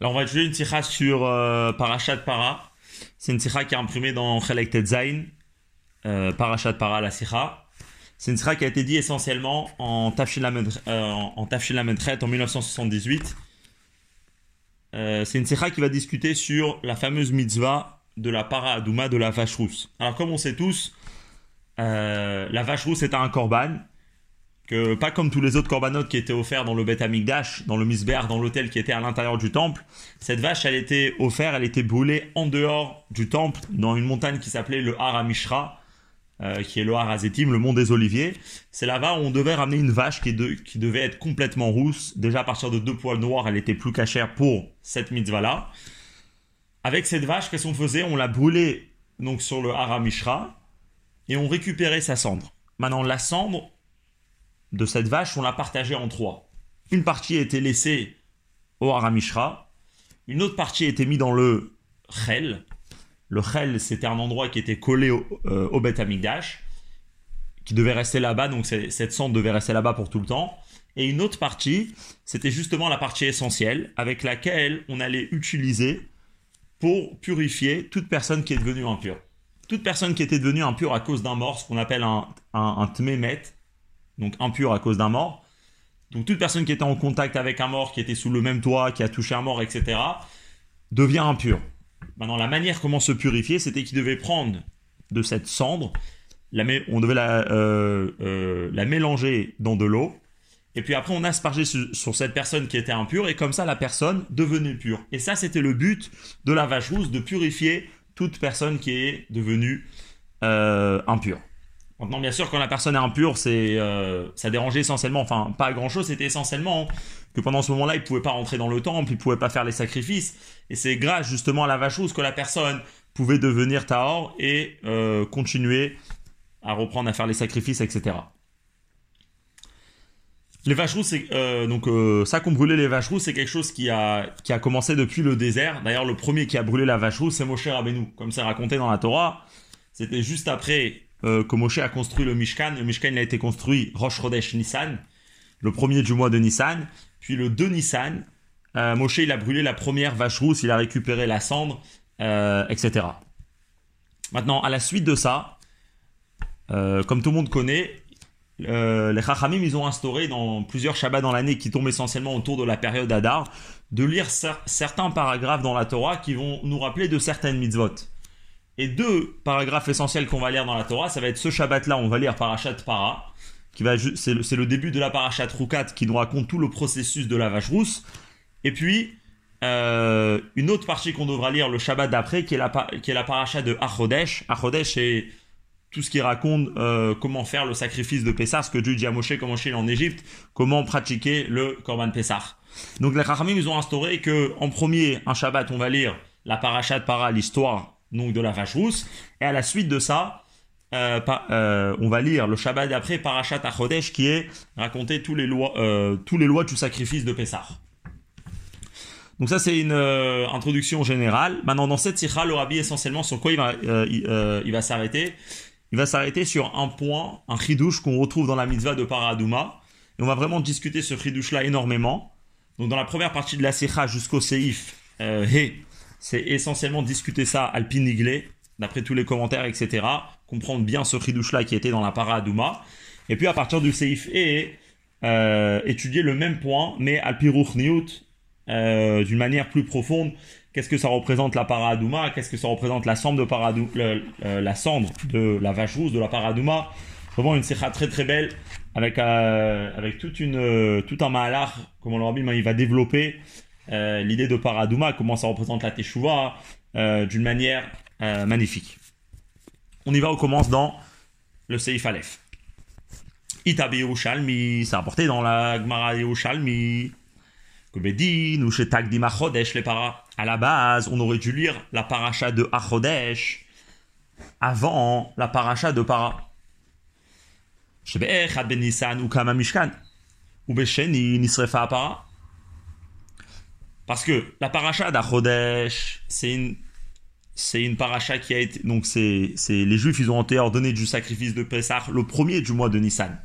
Alors on va étudier une tirage sur euh, Parashat Para. C'est une tirage qui est imprimée dans Chelek Tetzain, euh, Parashat Para la sira. C'est une tirage qui a été dit essentiellement en Tafshil euh, en, en 1978. Euh, c'est une tirage qui va discuter sur la fameuse mitzvah de la Para Adouma de la vache rousse. Alors comme on sait tous, euh, la vache rousse est un korban pas comme tous les autres corbanotes qui étaient offerts dans le Beth Amikdash, dans le Misber, dans l'hôtel qui était à l'intérieur du temple, cette vache, elle était offerte, elle était brûlée en dehors du temple, dans une montagne qui s'appelait le Har Amishra, euh, qui est le Har Azetim, le mont des Oliviers. C'est là-bas où on devait ramener une vache qui, devait être complètement rousse. Déjà à partir de deux poils noirs, elle était plus cachère pour cette mitzvah-là. Avec cette vache, qu'est-ce qu'on faisait? On la brûlait donc sur le Har Amishra et on récupérait sa cendre. Maintenant, la cendre, de cette vache, on l'a partagée en trois. Une partie était laissée au Haramishra, une autre partie était mise dans le Chel. Le Chel, c'était un endroit qui était collé au, euh, au qui devait rester là-bas, donc cette cendre devait rester là-bas pour tout le temps. Et une autre partie, c'était justement la partie essentielle, avec laquelle on allait utiliser pour purifier toute personne qui est devenue impure. Toute personne qui était devenue impure à cause d'un mort, ce qu'on appelle un, un, un tmémet, donc impur à cause d'un mort. Donc toute personne qui était en contact avec un mort, qui était sous le même toit, qui a touché un mort, etc., devient impur. Maintenant, la manière comment se purifier, c'était qu'il devait prendre de cette cendre, on devait la, euh, euh, la, mélanger dans de l'eau, et puis après on aspergeait sur, sur, cette personne qui était impure, et comme ça la personne devenait pure. Et ça, c'était le but de la vache rousse, de purifier toute personne qui est devenue euh, impure. Maintenant, bien sûr, quand la personne est impure, c'est, euh, ça dérangeait essentiellement, enfin, pas grand-chose, c'était essentiellement que pendant ce moment-là, il ne pouvait pas rentrer dans le temple, il ne pouvait pas faire les sacrifices. Et c'est grâce justement à la vache rousse que la personne pouvait devenir Tahor et euh, continuer à reprendre à faire les sacrifices, etc. Les vaches rousses, euh, donc ça qu'on brûlait les vaches rousses, c'est quelque chose qui a, qui a commencé depuis le désert. D'ailleurs, le premier qui a brûlé la vache rousse, c'est Moshe Rabbeinu, comme c'est raconté dans la Torah. C'était juste après euh, que Moshe a construit le Mishkan. Le Mishkan il a été construit Rosh Chodesh Nissan, le premier du mois de Nissan. Puis le 2 Nissan, euh, Moshe il a brûlé la première vache rousse, il a récupéré la cendre, euh, etc. Maintenant, à la suite de ça, comme tout le monde connaît, les Chachamim, ils ont instauré dans plusieurs Shabbats dans l'année qui tombent essentiellement autour de la période Adar, de lire certains paragraphes dans la Torah qui vont nous rappeler de certaines mitzvot. Et deux paragraphes essentiels qu'on va lire dans la Torah, ça va être ce Shabbat-là, on va lire Parashat Para, qui va c'est le, le, début de la Parashat Rukat qui nous raconte tout le processus de la vache rousse. Et puis euh, une autre partie qu'on devra lire le Shabbat d'après, qui est la est la Parashat de Achodesh. Achodesh c'est tout ce qui raconte euh, comment faire le sacrifice de Pessah, ce que Dieu dit à Moshe, comment en Égypte, comment pratiquer le Korban Pessah. Donc les Chachamim ils ont instauré que en premier un Shabbat on va lire la Parashat Para, l'histoire donc de la vache rousse. Et à la suite de ça, euh, euh, on va lire le Shabbat d'après Parashat Achodesh qui est raconté tous les lois, euh, tous les lois du sacrifice de Pessah. Donc ça c'est une introduction générale. Maintenant dans cette sikha, le rabbi essentiellement sur quoi il va, il, va s'arrêter? Il va s'arrêter sur un point, un chidouche qu'on retrouve dans la mitzvah de Paradouma. Et on va vraiment discuter ce chidouche là énormément. Donc dans la première partie de la sikha jusqu'au seif, He, c'est essentiellement discuter ça alpiniglé, d'après tous les commentaires, etc. Comprendre bien ce chidouche-là qui était dans la paradouma. Et puis à partir du Seif E, euh, étudier le même point, mais alpiruch niout, euh, d'une manière plus profonde. Qu'est-ce que ça représente la paradouma Qu'est-ce que ça représente la cendre de la vache rousse, de la paradouma Vraiment une sikha très très belle, avec, euh, avec toute une, tout un mahalach, comme le rabbi il va développer euh, l'idée de Paradouma, comment ça représente la Teshuvah, euh, d'une manière euh, magnifique. On y va, on commence dans le Seif Aleph. Itabi Yerushalmi, c'est rapporté dans la Gemara Yerushalmi. Kobedin ou Tagdim Achodesh les para. À la base, on aurait dû lire la paracha de Achodesh avant la paracha de Para. Shebe'ech ben ou Kama Mishkan. Ou Besheni Nisrefa Para. Parce que la paracha d'Achodesh, c'est une, c'est une paracha qui a été. Donc, c'est, c'est les Juifs, ils ont été ordonnés du sacrifice de Pessah le premier du mois de Nissan.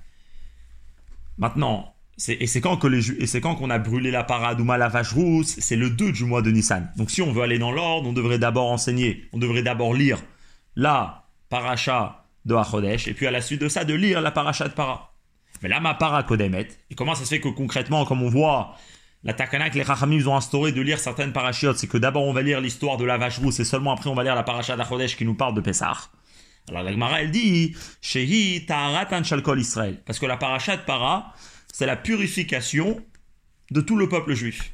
Maintenant, et c'est quand que les et c'est quand qu'on a brûlé la paradouma la vache rousse, c'est le 2 du mois de Nissan. Donc si on veut aller dans l'ordre, on devrait d'abord enseigner, on devrait d'abord lire la paracha de Hachodesh, et puis à la suite de ça, de lire la paracha de para. Mais là, ma para Kodemet, et comment ça se fait que concrètement, comme on voit, la takana que les Rachamim ont instauré de lire certaines parachiotes, c'est que d'abord on va lire l'histoire de la vache rousse, et seulement après on va lire la paracha d'Achodesh qui nous parle de Pessah. Alors la Gemara, elle dit, Shehi ta'aratan shalkol Israël, parce que la paracha de para, c'est la purification de tout le peuple juif.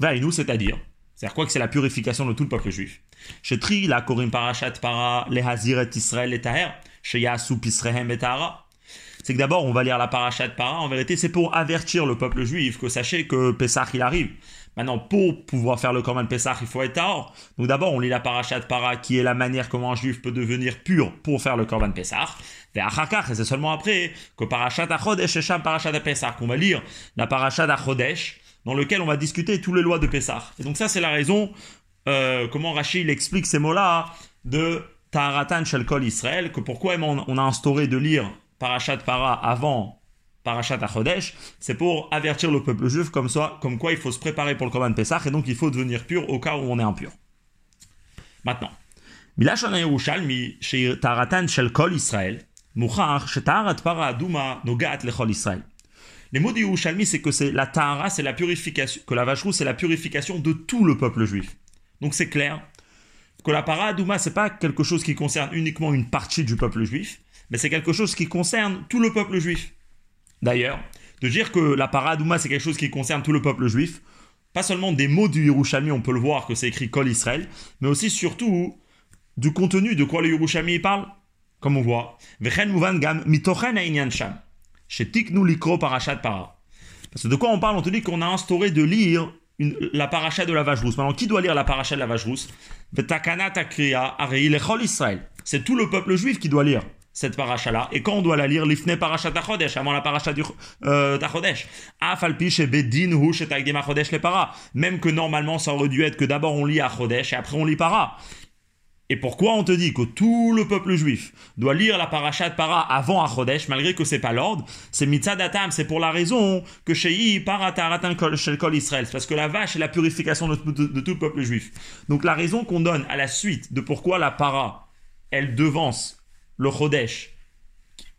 nous, c'est-à-dire, c'est-à-dire quoi que c'est la purification de tout le peuple juif. Chez Tri, la Korim Parashat Para, les Hazir et Israël et Taher, chez Yasu Pisrehem et. C'est que d'abord, on va lire la Parashat Para, en vérité, c'est pour avertir le peuple juif que sachez que Pessah, il arrive. Maintenant, pour pouvoir faire le Korban Pessah, il faut être Tahor. Donc d'abord, on lit la Parashat Para, qui est la manière comment un juif peut devenir pur pour faire le Korban Pessah et c'est seulement après que Parashat Achodesh et Sham Parashat Pesach, qu'on va lire la Parashat Achodesh, dans lequel on va discuter toutes les lois de Pesach. Et donc ça, c'est la raison, euh, comment Rachid explique ces mots-là, de Taharatan Shel Kol Israël, que pourquoi on a instauré de lire Parashat Para avant Parashat Achodesh, c'est pour avertir le peuple juif comme, quoi il faut se préparer pour le Korban Pesach, et donc il faut devenir pur au cas où on est impur. Maintenant, les mots du Yerushalmi, c'est que c'est la Tahara, c'est la purification, que la vache rousse, c'est la purification de tout le peuple juif. Donc c'est clair que la Paradouma, c'est pas quelque chose qui concerne uniquement une partie du peuple juif, mais c'est quelque chose qui concerne tout le peuple juif. D'ailleurs, de dire que la Paradouma, c'est quelque chose qui concerne tout le peuple juif, pas seulement des mots du Yerushalmi, on peut le voir que c'est écrit Kol Israël, mais aussi surtout du contenu de quoi le Yerushalmi parle comme on voit. Parce que de quoi on parle? On te dit qu'on a instauré de lire la paracha de la vache rousse. Maintenant, qui doit lire la paracha de la vache rousse? C'est tout le peuple juif qui doit lire cette paracha-là. Et quand on doit la lire, l'ifne paracha tachodesh, avant la paracha du euh, tachodesh. bedin les para. Même que normalement, ça aurait dû être que d'abord on lit achodesh et après on lit para. Et pourquoi on te dit que tout le peuple juif doit lire la parachat para avant Achodesh, malgré que c'est pas l'ordre? C'est mitzadatam, c'est pour la raison que chez parataratan shel kol Israël. Parce que la vache est la purification de, de, tout le peuple juif. Donc la raison qu'on donne à la suite de pourquoi la para, elle devance le Chodesh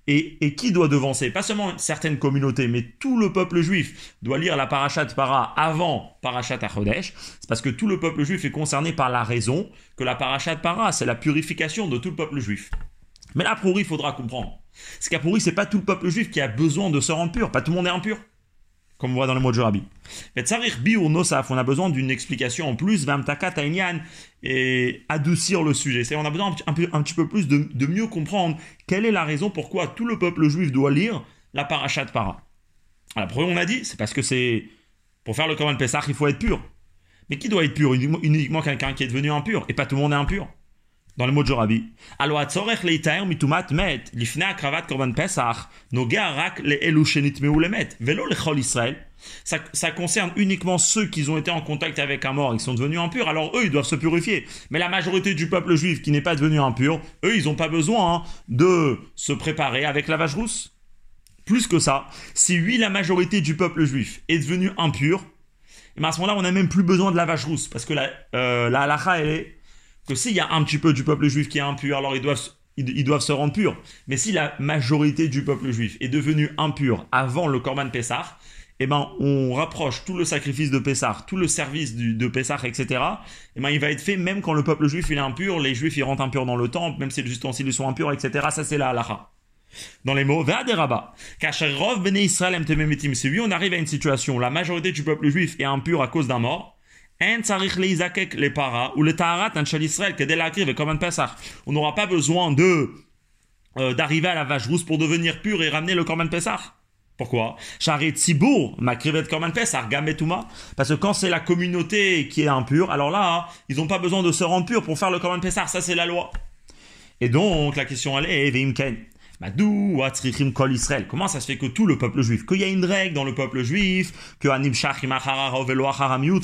et, qui doit devancer? Pas seulement certaines communautés, mais tout le peuple juif doit lire la parachat para avant parachat Achodesh. C'est parce que tout le peuple juif est concerné par la raison que la parachat para, c'est la purification de tout le peuple juif. Mais là, pour il faudra comprendre. Ce qu'à ce c'est pas tout le peuple juif qui a besoin de se rendre pur. Pas tout le monde est impur comme on voit dans le mot de Jorabi. On a besoin d'une explication en plus, et adoucir le sujet. C'est on a besoin un, petit peu plus de, mieux comprendre quelle est la raison pourquoi tout le peuple juif doit lire la paracha de para. Alors, pourquoi on a dit C'est parce que c'est pour faire le Korban Pessah, il faut être pur. Mais qui doit être pur? Uniquement quelqu'un qui est devenu impur, et pas tout le monde est impur dans le mot de Jorabi. Alors, leitaer mitumat met, lifna kravat korban pesach, le le met, Israël. Ça, concerne uniquement ceux qui ont été en contact avec un mort et qui sont devenus impurs, alors eux, ils doivent se purifier. Mais la majorité du peuple juif qui n'est pas devenu impur, eux, ils n'ont pas besoin hein, de se préparer avec la vache rousse. Plus que ça, si oui, la majorité du peuple juif est devenu impur, et ben, à ce moment-là, on n'a même plus besoin de la vache rousse, parce que la, euh, la halacha, elle est que s'il y a un petit peu du peuple juif qui est impur, alors ils doivent, ils, doivent se rendre purs. Mais si la majorité du peuple juif est devenue impur avant le Korban Pessah, eh ben, on rapproche tout le sacrifice de Pessah, tout le service de Pessah, etc. Eh ben, il va être fait même quand le peuple juif il est impur, les juifs ils rentrent impurs dans le temple, même si les ustensiles sont impurs, etc. Ça c'est la halacha. Dans les mots, va des rabats. Israël Si oui, on arrive à une situation la majorité du peuple juif est impur à cause d'un mort, on n'aura pas besoin de euh, d'arriver à la vache rousse pour devenir pur et ramener le Korban Pessah. Pourquoi? Parce que quand c'est la communauté qui est impure, alors là, ils n'ont pas besoin de se rendre pur pour faire le Korban Pessah. Ça, c'est la loi. Et donc, la question elle est, Madou, Kol Israël. Comment ça se fait que tout le peuple juif, qu'il y a une règle dans le peuple juif, que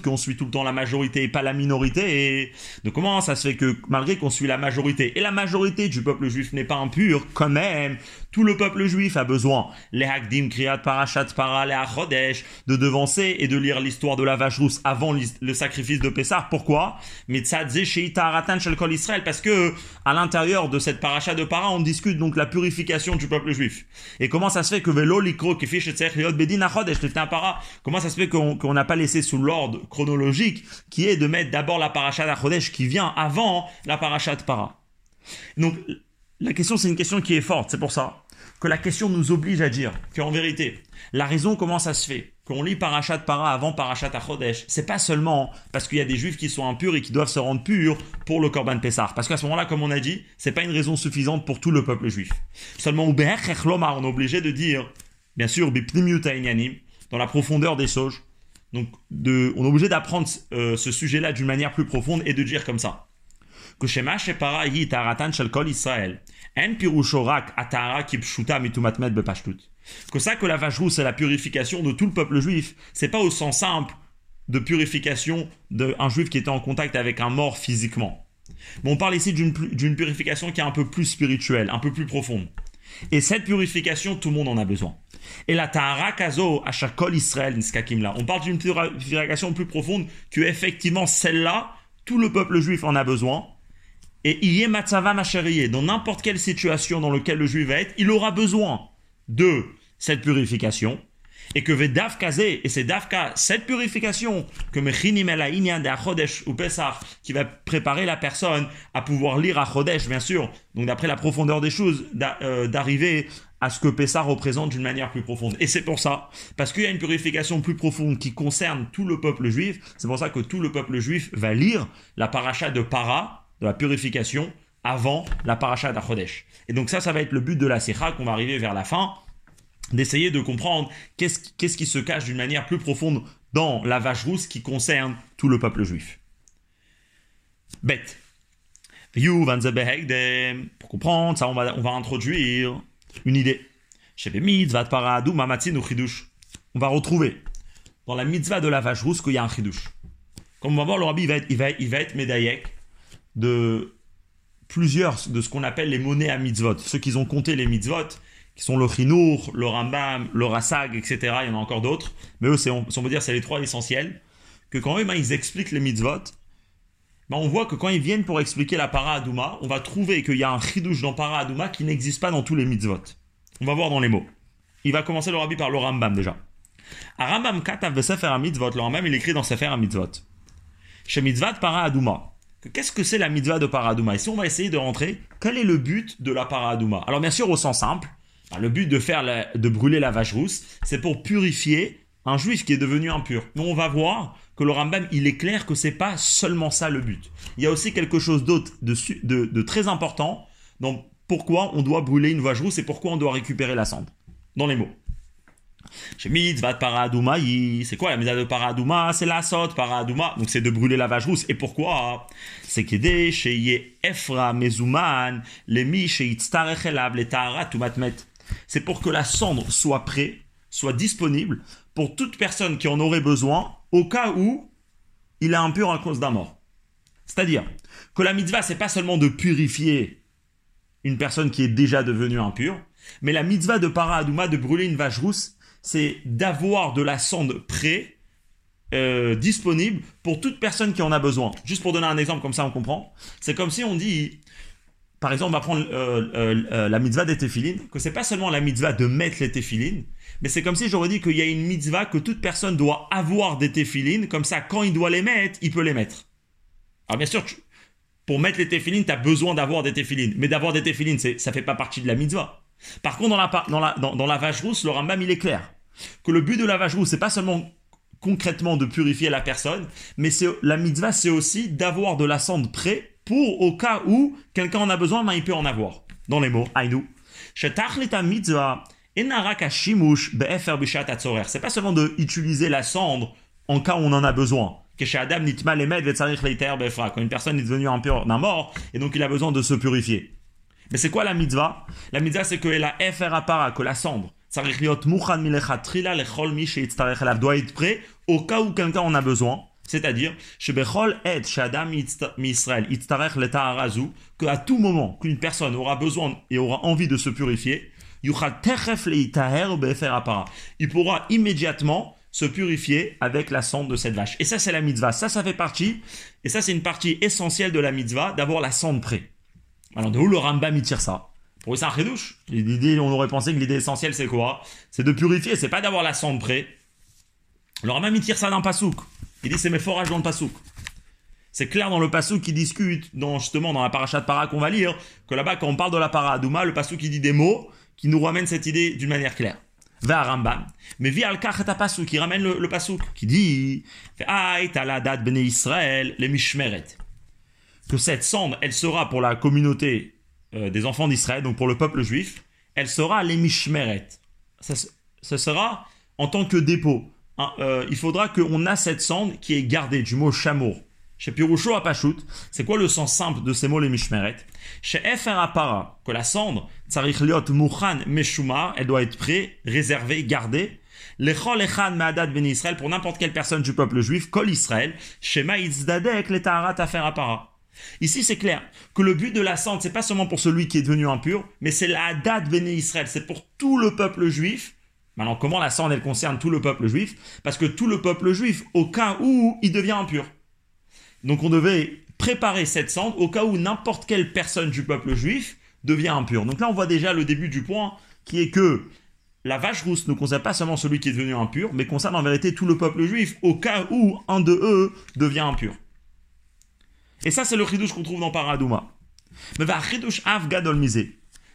qu'on suit tout le temps la majorité et pas la minorité, et donc comment ça se fait que malgré qu'on suit la majorité, et la majorité du peuple juif n'est pas impure, quand même, tout le peuple juif a besoin, les Hakdim, Kriyat, Parashat, Para, les Achodesh, de devancer et de lire l'histoire de la vache rousse avant le sacrifice de Pessah. Pourquoi? Israël, parce que à l'intérieur de cette paracha de Para, on discute donc la purification du peuple juif. Et comment ça se fait que Velo Likro Bedin Para? Comment ça se fait qu'on n'a pas laissé sous l'ordre chronologique qui est de mettre d'abord la paracha d'Achodesh qui vient avant la paracha de Para? Donc la question c'est une question qui est forte, c'est pour ça que la question nous oblige à dire qu'en vérité, la raison comment ça se fait qu'on lit Parachat Para avant Parachat Achodesh, c'est pas seulement parce qu'il y a des juifs qui sont impurs et qui doivent se rendre purs pour le Korban Pessah. Parce qu'à ce moment-là, comme on a dit, c'est pas une raison suffisante pour tout le peuple juif. Seulement, on est obligé de dire, bien sûr, dans la profondeur des sauges, donc on est obligé d'apprendre euh, ce sujet-là d'une manière plus profonde et de dire comme ça. Que Shema Shepara Taratan Kol Israël. En Pirushorak Atara Kipshuta Mitumatmet Bepashtut que ça que la vache rousse est la purification de tout le peuple juif, c'est pas au sens simple de purification d'un juif qui était en contact avec un mort physiquement. Mais on parle ici d'une purification qui est un peu plus spirituelle, un peu plus profonde. Et cette purification, tout le monde en a besoin. Et la Tahara Kazo, à Shakol Israël, là, on parle d'une purification plus profonde que effectivement celle-là, tout le peuple juif en a besoin. Et Iye Matzava dans n'importe quelle situation dans laquelle le juif va être, il aura besoin de cette purification et que Vedav Kazé, et c'est Davka, cette purification, que Mechinim El de ou Pesach, qui va préparer la personne à pouvoir lire Achodesh, bien sûr, donc d'après la profondeur des choses, euh, d'arriver à ce que Pessah représente d'une manière plus profonde. Et c'est pour ça, parce qu'il y a une purification plus profonde qui concerne tout le peuple juif, c'est pour ça que tout le peuple juif va lire la paracha de Para, de la purification, avant la paracha d'Achodesh. Et donc ça, ça va être le but de la Sikha qu'on va arriver vers la fin, d'essayer de comprendre qu'est-ce qui se cache d'une manière plus profonde dans la vache rousse qui concerne tout le peuple juif. Bête. Pour comprendre ça, on va, on va introduire une idée. On va retrouver dans la mitzvah de la vache rousse qu'il y a un chidouche. Comme on va voir, le rabbi il va être, il va, il va être médaillek de plusieurs de ce qu'on appelle les monnaies à mitzvot. Ceux qui ont compté les mitzvot, qui sont le Chinour, le Rambam, le Rasag, etc. Il y en a encore d'autres. Mais eux, on, on peut dire c'est les trois essentiels. Que quand même, ils expliquent les mitzvot, ben on voit que quand ils viennent pour expliquer la para Aduma, on va trouver qu'il y a un chidouche dans para Aduma qui n'existe pas dans tous les mitzvot. On va voir dans les mots. Il va commencer le rabbi par le Rambam déjà. A Rambam katav Sefer mitzvot, le Rambam il écrit dans Sefer mitzvot. Chez mitzvot para Aduma. Qu'est-ce que c'est la mitzvah de para Aduma Ici on va essayer de rentrer, quel est le but de la para Aduma Alors bien sûr au sens simple, le but de faire de brûler la vache rousse, c'est pour purifier un juif qui est devenu impur. Mais on va voir que le Rambam, il est clair que c'est pas seulement ça le but. Il y a aussi quelque chose d'autre de, très important. Donc, pourquoi on doit brûler une vache rousse et pourquoi on doit récupérer la cendre? Dans les mots. Chez mitzvah paradouma, c'est quoi la mitzvah de paradouma? C'est la saute paradouma, donc c'est de brûler la vache rousse. Et pourquoi? C'est qu'aider chez efra mezuman, les mi chez les tahara matmet c'est pour que la cendre soit prête, soit disponible pour toute personne qui en aurait besoin au cas où il est impur à cause d'un mort. C'est-à-dire que la mitzvah, c'est pas seulement de purifier une personne qui est déjà devenue impure, mais la mitzvah de para de brûler une vache rousse, c'est d'avoir de la cendre prête, euh, disponible pour toute personne qui en a besoin. Juste pour donner un exemple, comme ça on comprend. C'est comme si on dit, par exemple, on va prendre euh, euh, la mitzvah des téphilines, que c'est pas seulement la mitzvah de mettre les téphilines, mais c'est comme si j'aurais dit qu'il y a une mitzvah que toute personne doit avoir des téphilines, comme ça, quand il doit les mettre, il peut les mettre. Alors bien sûr, pour mettre les téphilines, tu as besoin d'avoir des téphilines, mais d'avoir des téphilines, ça fait pas partie de la mitzvah. Par contre, dans la, vache rousse, le Rambam, il est clair, que le but de la vache rousse, c'est pas seulement concrètement de purifier la personne, mais c'est la mitzvah, c'est aussi d'avoir de la cendre près pour au cas où quelqu'un en a besoin, mais il peut en avoir. Dans les mots, Aïnou. C'est pas seulement d'utiliser la cendre en cas où on en a besoin. Quand une personne est devenue impure d'un mort, et donc il a besoin de se purifier. Mais c'est quoi la mitzvah? La mitzvah, c'est que la FR appara, que la cendre, doit être prêt au cas où quelqu'un en a besoin. C'est-à-dire, que à tout moment qu'une personne aura besoin et aura envie de se purifier, il pourra immédiatement se purifier avec la cendre de cette vache. Et ça, c'est la mitzvah. Ça, ça fait partie, et ça, c'est une partie essentielle de la mitzvah, d'avoir la cendre prête. Alors, de où le Rambam il tire ça Pour ça, redouche. L'idée, on aurait pensé que l'idée essentielle, c'est quoi C'est de purifier, c'est pas d'avoir la cendre prête. Le Rambam il tire ça d'un pasouk. Il dit c'est mes forages dans le pasouk. C'est clair dans le pasouk qui discute, dans, justement dans la paracha de para qu'on va lire, que là-bas, quand on parle de la para Adouma, le pasouk qui dit des mots qui nous ramènent cette idée d'une manière claire. Va Rambam. Mais via al pasouk, qui ramène le, pasouk, qui dit Israël, les mishmeret. Que cette cendre, elle sera pour la communauté euh, des enfants d'Israël, donc pour le peuple juif, elle sera les mishmeret. Ça, ce sera en tant que dépôt. Hein, euh, il faudra qu'on a cette cendre qui est gardée, du mot chameau. Chez Piroucho à Pachout, c'est quoi le sens simple de ces mots les mishmeret? Chez Efer Apara, que la cendre, tsarich liot mouchan meshumar, elle doit être prête, réservée, gardée. Echan ben Israël, pour n'importe quelle personne du peuple juif, kol Israël, shema itzdadek le taharat afer apara. Ici, c'est clair que le but de la cendre, c'est pas seulement pour celui qui est devenu impur, mais c'est la date ben Israël, c'est pour tout le peuple juif. Maintenant, comment la cendre, elle concerne tout le peuple juif? Parce que tout le peuple juif, au cas où il devient impur. Donc on devait préparer cette cendre au cas où n'importe quelle personne du peuple juif devient impure. Donc là, on voit déjà le début du point qui est que la vache rousse ne concerne pas seulement celui qui est devenu impur, mais concerne en vérité tout le peuple juif au cas où un de eux devient impur. Et ça, c'est le chidouche qu'on trouve dans Paradouma. Mais va chidouche av gadol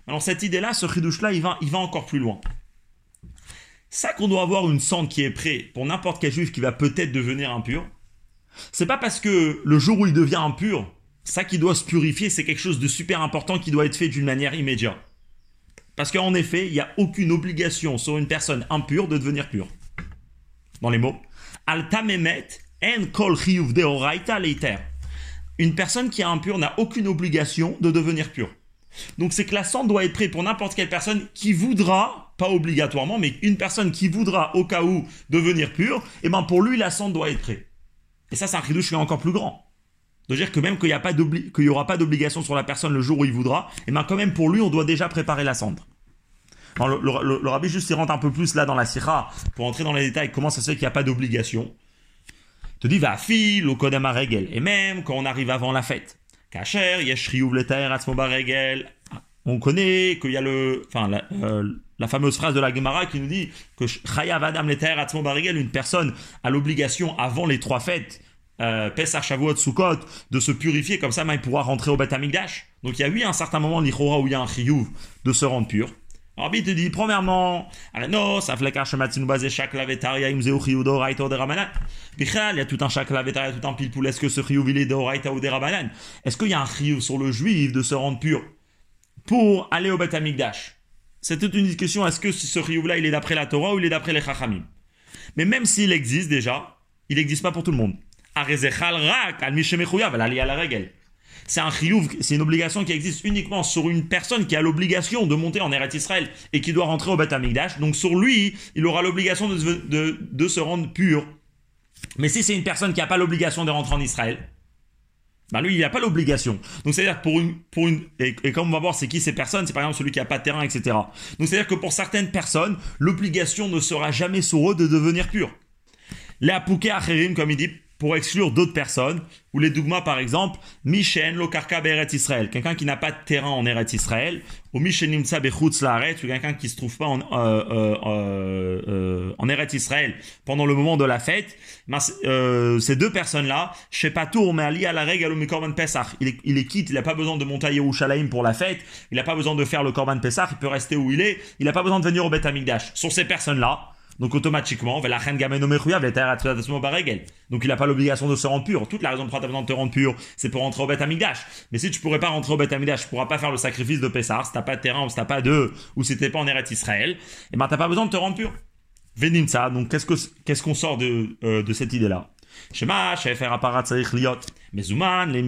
Alors cette idée-là, ce chidouche-là, il va, il va encore plus loin. Ça qu'on doit avoir une cendre qui est prête pour n'importe quel juif qui va peut-être devenir impur, c'est pas parce que le jour où il devient impur, ça qui doit se purifier, c'est quelque chose de super important qui doit être fait d'une manière immédiate. Parce qu'en effet, il n'y a aucune obligation sur une personne impure de devenir pure. Dans les mots, Altamemet en kol deoraita leiter. Une personne qui est impure n'a aucune obligation de devenir pure. Donc c'est que la cendre doit être prête pour n'importe quelle personne qui voudra, pas obligatoirement, mais une personne qui voudra au cas où devenir pure, et eh ben pour lui la cendre doit être prête. Et ça, c'est un chidouche encore plus grand. De dire que même qu'il n'y aura pas d'obligation sur la personne le jour où il voudra, et eh bien quand même pour lui, on doit déjà préparer la cendre. le, rabbi juste il rentre un peu plus là dans la sira pour entrer dans les détails comment ça se fait qu'il n'y a pas d'obligation. Te dit va fil au code regel et même quand on arrive avant la fête. Kacher yeshriuv leter regel. On connaît qu'il y a le enfin la, euh, la fameuse phrase de la Gemara qui nous dit que Chayav Adam regel une personne a l'obligation avant les trois fêtes euh, Pesach, Shavuot, Sukkot, de se purifier, comme ça, il pourra rentrer au Beth. Donc il y a eu un certain moment, l'Ichora, où il y a un de se rendre pur. Il te dit, premièrement, non, ça fait shematzinu basé chaque lavetaria, raita ou derabanan. Bichal, il y a tout un chaque lavetaria, tout un pilpoul, est-ce que ce chiyuv, il est de raita ou derabanan? Est-ce qu'il y a un chiyuv sur le juif de se rendre pur pour aller au Beth Amikdash? C'est toute une discussion, est-ce que ce chiyuv-là, il est d'après la Torah ou il est d'après les chachamim? Mais même s'il existe déjà, il n'existe pas pour tout le monde. C'est un chiyuv, c'est une obligation qui existe uniquement sur une personne qui a l'obligation de monter en Eretz Israël et qui doit rentrer au Beth Amikdash. Donc sur lui, il aura l'obligation de, se rendre pur. Mais si c'est une personne qui n'a pas l'obligation de rentrer en Israël, bah lui, il n'a pas l'obligation. Donc c'est-à-dire pour une, pour une, et, comme on va voir, c'est qui ces personnes, c'est par exemple celui qui n'a pas de terrain, etc. Donc c'est-à-dire que pour certaines personnes, l'obligation ne sera jamais sur eux de devenir pur. Les apouké comme il dit, pour exclure d'autres personnes, ou les dogmas par exemple, Mishen lo karka Israël, quelqu'un qui n'a pas de terrain en Eretz Israël, ou Mishen nimtsa bechutz laaret, ou quelqu'un qui se trouve pas en, euh, euh, euh, Eretz Israël pendant le moment de la fête, ben, ces deux personnes-là, chez Patour, mais Ali à la règle au Korban Pesach, il est, il est quitte, il n'a pas besoin de monter à Yerushalayim pour la fête, il n'a pas besoin de faire le Korban Pesach, il peut rester où il est, il n'a pas besoin de venir au Beth Amikdash. Sur ces personnes-là, donc automatiquement, donc il n'a pas l'obligation de se rendre pur. Toute la raison pour laquelle tu de te rendre pur, c'est pour rentrer au Beth Amigdash. Mais si tu pourrais pas rentrer au Beth Amigdash, tu pourras pas faire le sacrifice de Pessar, si t'as pas de terrain, ou si t'as pas de, ou si t'es pas en Eretz Israël, et eh ben t'as pas besoin de te rendre pur. Venim ça, donc qu'est-ce que, qu'est-ce qu'on sort de, euh, de cette idée-là? Shema, liot. Mezuman, les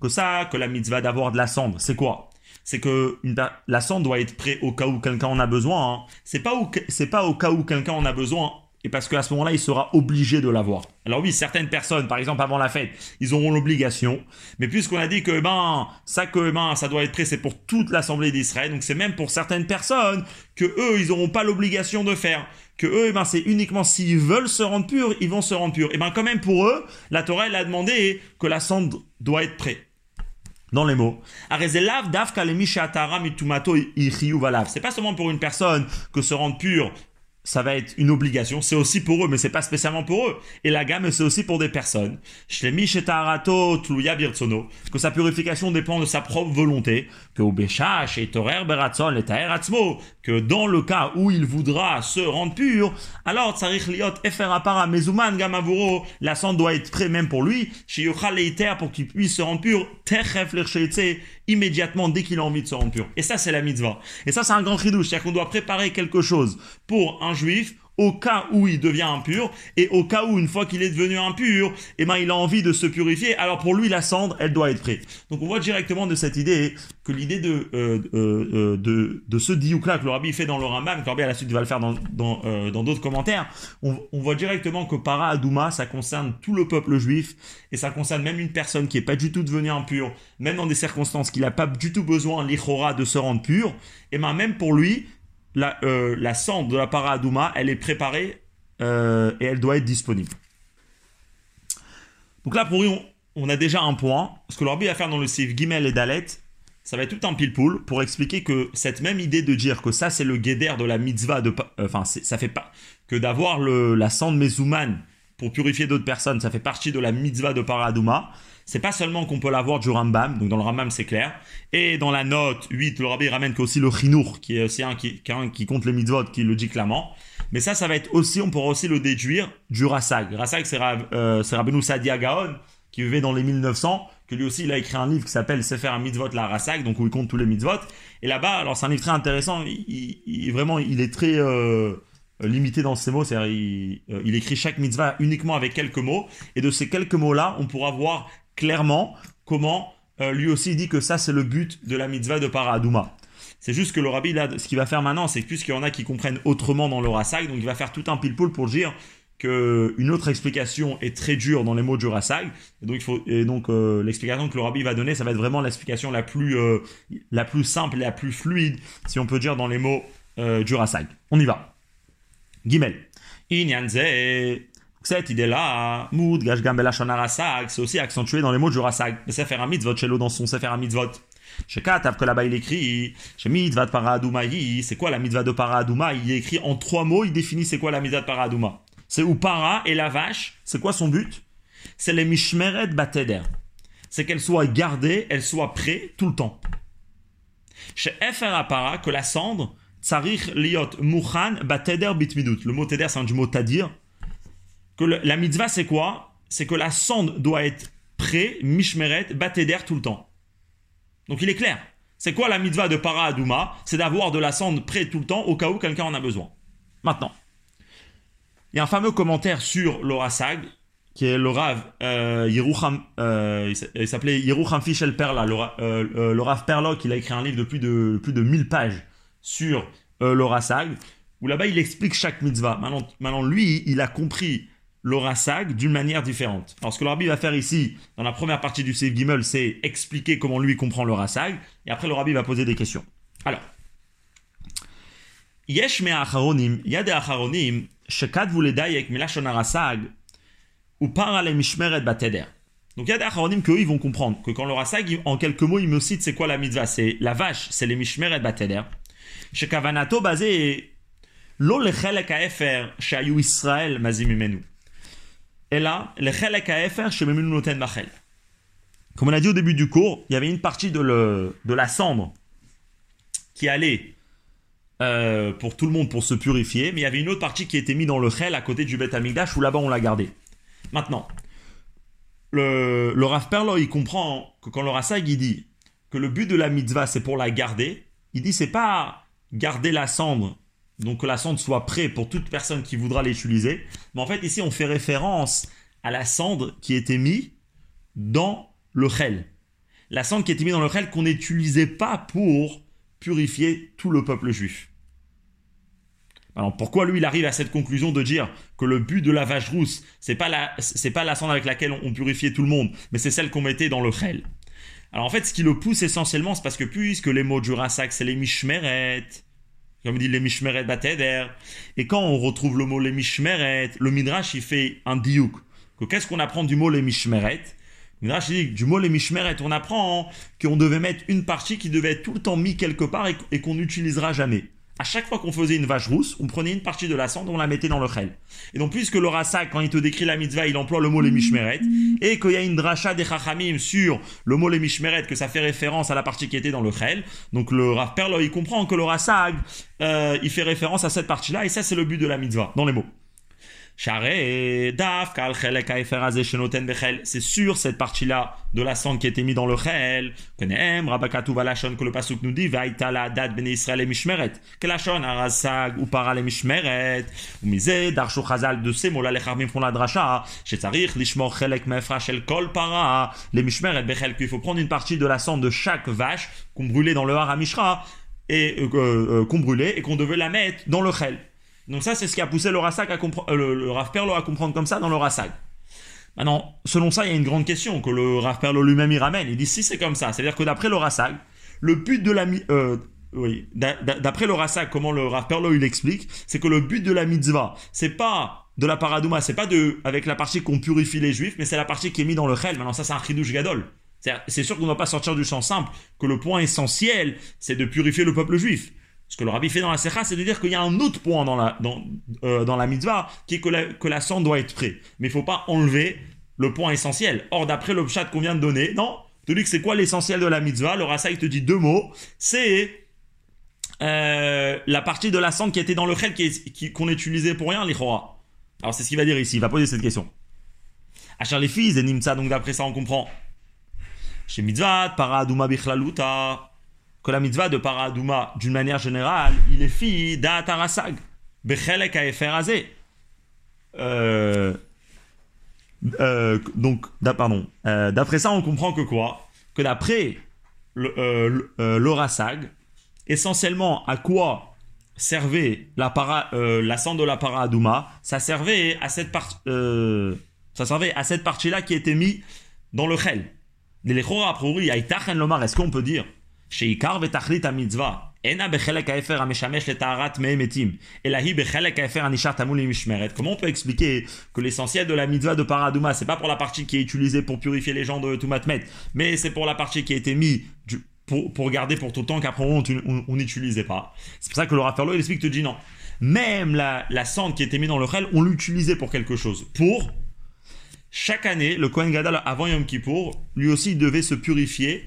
que ça, que la mitzvah d'avoir de la cendre, c'est quoi? C'est que la cendre doit être prête au cas où quelqu'un en a besoin. Hein. C'est pas, au cas où quelqu'un en a besoin et parce qu'à ce moment-là, il sera obligé de l'avoir. Alors oui, certaines personnes, par exemple avant la fête, ils auront l'obligation, mais puisqu'on a dit que ben ça que ben ça doit être prêt, c'est pour toute l'assemblée d'Israël, donc c'est même pour certaines personnes que eux, ils n'auront pas l'obligation de faire, que eux, ben c'est uniquement s'ils veulent se rendre purs, ils vont se rendre purs. Et ben quand même pour eux, la Torah elle a demandé que la cendre doit être prête dans les mots. C'est pas seulement pour une personne que se rendre pur ça va être une obligation. C'est aussi pour eux, mais c'est pas spécialement pour eux. Et la gamme, c'est aussi pour des personnes. Que sa purification dépend de sa propre volonté. Que que dans le cas où il voudra se rendre pur, alors la cendre doit être prêt même pour lui. pour qu'il puisse se rendre pur. Immédiatement dès qu'il a envie de se rendre pur. Et ça, c'est la mitzvah. Et ça, c'est un grand chidouche. C'est-à-dire qu'on doit préparer quelque chose pour un juif au cas où il devient impur et au cas où une fois qu'il est devenu impur, eh ben il a envie de se purifier. Alors pour lui la cendre, elle doit être prête. Donc on voit directement de cette idée que l'idée de, euh, euh, euh, de ce diouk là que le rabbi fait dans le Rambam, que à la suite va le faire dans dans d'autres commentaires, on, voit directement que para Adouma ça concerne tout le peuple juif et ça concerne même une personne qui est pas du tout devenue impure, même dans des circonstances qu'il a pas du tout besoin l'ichora de se rendre pur. Et ben même pour lui la, euh, cendre de la paradouma, elle est préparée euh, et elle doit être disponible. Donc là, pour nous, on a déjà un point. Ce que l'orbi va faire dans le sif Gimel et Dalet, ça va être tout un pile-poule pour expliquer que cette même idée de dire que ça, c'est le guéder de la mitzvah, de, euh, enfin, ça fait pas que d'avoir la cendre mezouman pour purifier d'autres personnes, ça fait partie de la mitzvah de paradouma c'est pas seulement qu'on peut l'avoir du Rambam, donc dans le Rambam c'est clair, et dans la note 8, le Rabbi ramène aussi le Chinour, qui est aussi un qui, qui compte les mitzvot, qui le dit clairement. Mais ça, ça va être aussi, on pourra aussi le déduire du Rassag. Rassag, c'est euh, Rabbeinu Sadia Gaon, qui vivait dans les 1900, que lui aussi, il a écrit un livre qui s'appelle Sefer un mitzvot la Rassag, donc où il compte tous les mitzvot. Et là-bas, alors c'est un livre très intéressant, il, vraiment, il est très... Euh, limité dans ses mots, c'est-à-dire il, euh, il, écrit chaque mitzvah uniquement avec quelques mots, et de ces quelques mots-là, on pourra voir clairement comment euh, lui aussi dit que ça c'est le but de la mitzvah de Paradouma. C'est juste que le rabbi, là, ce qu'il va faire maintenant, c'est plus qu'il y en a qui comprennent autrement dans le Rassag, donc il va faire tout un pile-poule pour dire qu'une autre explication est très dure dans les mots du Rassag. Et donc, euh, l'explication que le rabbi va donner, ça va être vraiment l'explication la, plus euh, la simple la plus fluide, si on peut dire, dans les mots du Rassag. On y va. Gimel. Inyanze cette idée-là, Moud, Gashgam Rasag, c'est aussi accentué dans les mots du Rasag. Le Sefer Mitzvot, chez dans son Sefer Mitzvot. Chez Katav, que là-bas il écrit, chez Mitzvah de Paradouma, c'est quoi la Mitzvah de Paradouma Il écrit en trois mots, il définit c'est quoi la Mitzvah de Paradouma. C'est où Para et la vache, c'est quoi son but? C'est les Mishmeret Bateder. C'est qu'elle soit gardée, elle soit prête tout le temps. Chez Efer Para, que la cendre, Tsarich Liot Mouchan Bateder Bitmidut. Le mot Teder, c'est un du mot Tadir que la mitzvah, c'est quoi? C'est que la sonde doit être prêt, mishmeret, d'air tout le temps. Donc il est clair. C'est quoi la mitzvah de para adouma C'est d'avoir de la sonde prêt tout le temps au cas où quelqu'un en a besoin. Maintenant, il y a un fameux commentaire sur l'Orasag, qui est le Rav euh, euh il s'appelait Yerucham Fischel Perla, le, euh, euh, le Rav il a écrit un livre de plus de, plus de 1000 pages sur l'Orasag, où là-bas il explique chaque mitzvah. Maintenant, maintenant, lui, il a compris l'orasag d'une manière différente. Alors ce que le va faire ici, dans la première partie du Seif Gimel, c'est expliquer comment lui comprend l'orasag, et après le va poser des questions. Alors, Yesh me acharonim, il y a des acharonim, shekad dayek milashon arasag, ou parale mishmeret bateder. Donc il y a des acharonim qu'eux ils vont comprendre que quand l'orasag, en quelques mots, il me cite c'est quoi la mitzvah, c'est la vache, c'est les mishmeret bateder. Shekavanato basé lo lechelek haefer shayu Israël mazim imenu. Et là, le chez Bachel. Comme on a dit au début du cours, il y avait une partie de, la cendre qui allait euh, pour tout le monde pour se purifier, mais il y avait une autre partie qui était mise dans le chel à côté du Beth Amigdash où là-bas on l'a gardé. Maintenant, le, le Rav Perlo, il comprend que quand le Rassag il dit que le but de la mitzvah c'est pour la garder, il dit c'est pas garder la cendre donc que la sonde soit prête pour toute personne qui voudra l'utiliser. Mais en fait, ici, on fait référence à la cendre qui était mise dans le chel. La cendre qui était mise dans le chel qu'on n'utilisait pas pour purifier tout le peuple juif. Alors pourquoi lui il arrive à cette conclusion de dire que le but de la vache rousse c'est pas la c'est pas la cendre avec laquelle on, purifiait tout le monde mais c'est celle qu'on mettait dans le chel? Alors en fait ce qui le pousse essentiellement c'est parce que puisque les mots du Rassak c'est les mishmeret comme dit les mishmeret bateder et quand on retrouve le mot les mishmeret le midrash il fait un diouk. Que qu'est-ce qu'on apprend du mot les mishmeret Midrash dit du mot les mishmeret on apprend qu'on devait mettre une partie qui devait être tout le temps mis quelque part et qu'on n'utilisera jamais à chaque fois qu'on faisait une vache rousse, on prenait une partie de la cendre on la mettait dans le chel. Et donc, puisque le Rassak, quand il te décrit la mitzvah, il emploie le mot les mishmeret, et qu'il y a une dracha des chachamim sur le mot les mishmeret, que ça fait référence à la partie qui était dans le chel, donc le Rav Perlo, il comprend que le Rassak, euh, il fait référence à cette partie-là, et ça, c'est le but de la mitzvah, dans les mots. C'est sur cette partie-là de la cendre qui était mise dans le chel. Que le pasuk nous dit Vaïtala dat ben Israël et mishmeret. Que la shon arasag ou para les mishmeret. Ou misé darshu chazal de ces mots-là les charmim font la dracha. Shetzarich lishmor chelek mefra shel kol para. Les mishmeret bechel qu'il faut prendre une partie de la cendre de chaque vache qu'on brûlait dans le haramishra et euh, euh, qu'on brûlait et qu'on devait la mettre dans le chel. Donc ça, c'est ce qui a poussé le Rassak à euh, le, Perlo à comprendre comme ça dans le Rassak. Maintenant, selon ça, il y a une grande question que le Rav Perlo lui-même y ramène. Il dit si c'est comme ça, c'est-à-dire que d'après le Rassak, le but de la euh, oui, d'après le Rassak, comment le Rav Perlo il explique, c'est que le but de la mitzvah, c'est pas de la paradouma, c'est pas de avec la partie qu'on purifie les juifs, mais c'est la partie qui est mise dans le chel. Maintenant ça, c'est un chidouche gadol. C'est sûr qu'on ne doit pas sortir du champ simple, que le point essentiel, c'est de purifier le peuple juif. Ce que le rabbi fait dans la Secha, c'est de dire qu'il y a un autre point dans la, dans, euh, dans la mitzvah, qui est que la, que la cendre doit être prête. Mais il ne faut pas enlever le point essentiel. Or, d'après le chat qu'on vient de donner, non, tu dis que c'est quoi l'essentiel de la mitzvah? Le rasa, il te dit deux mots. C'est euh, la partie de la cendre qui était dans le chel qu'on utilisait pour rien, l'Ichora. Alors, c'est ce qu'il va dire ici. Il va poser cette question. Achar les fils et donc d'après ça, on comprend. Chez mitzvah, paraduma bichlaluta que la mitzvah de Paradouma, d'une manière générale, il est fille d'Atarasag. Bechelek Aeferazé. Euh, euh, donc, pardon. Euh, d'après ça, on comprend que quoi? Que d'après l'Orasag, essentiellement à quoi servait la, para, la cendre de la Paradouma? Ça servait à cette, partie ça servait à cette partie-là qui était mise dans le chel. Est-ce qu'on peut dire שעיקר ותכלית המצווה אינה בחלק האפר המשמש לטהרת מי מתים, אלא היא בחלק האפר הנשאר טמון למשמרת. Comment on peut expliquer que l'essentiel de la mitzvah de Paradouma, c'est pas pour la partie qui est utilisée pour purifier les gens de Tumatmet, mais c'est pour la partie qui a été mise pour, pour garder pour tout le temps qu'après on n'utilisait pas. C'est pour ça que le Rafferlo il explique, te dit non. Même la, la cendre qui était mise dans le chel, on l'utilisait pour quelque chose. Pour chaque année, le Kohen Gadol avant Yom Kippour, lui aussi il devait se purifier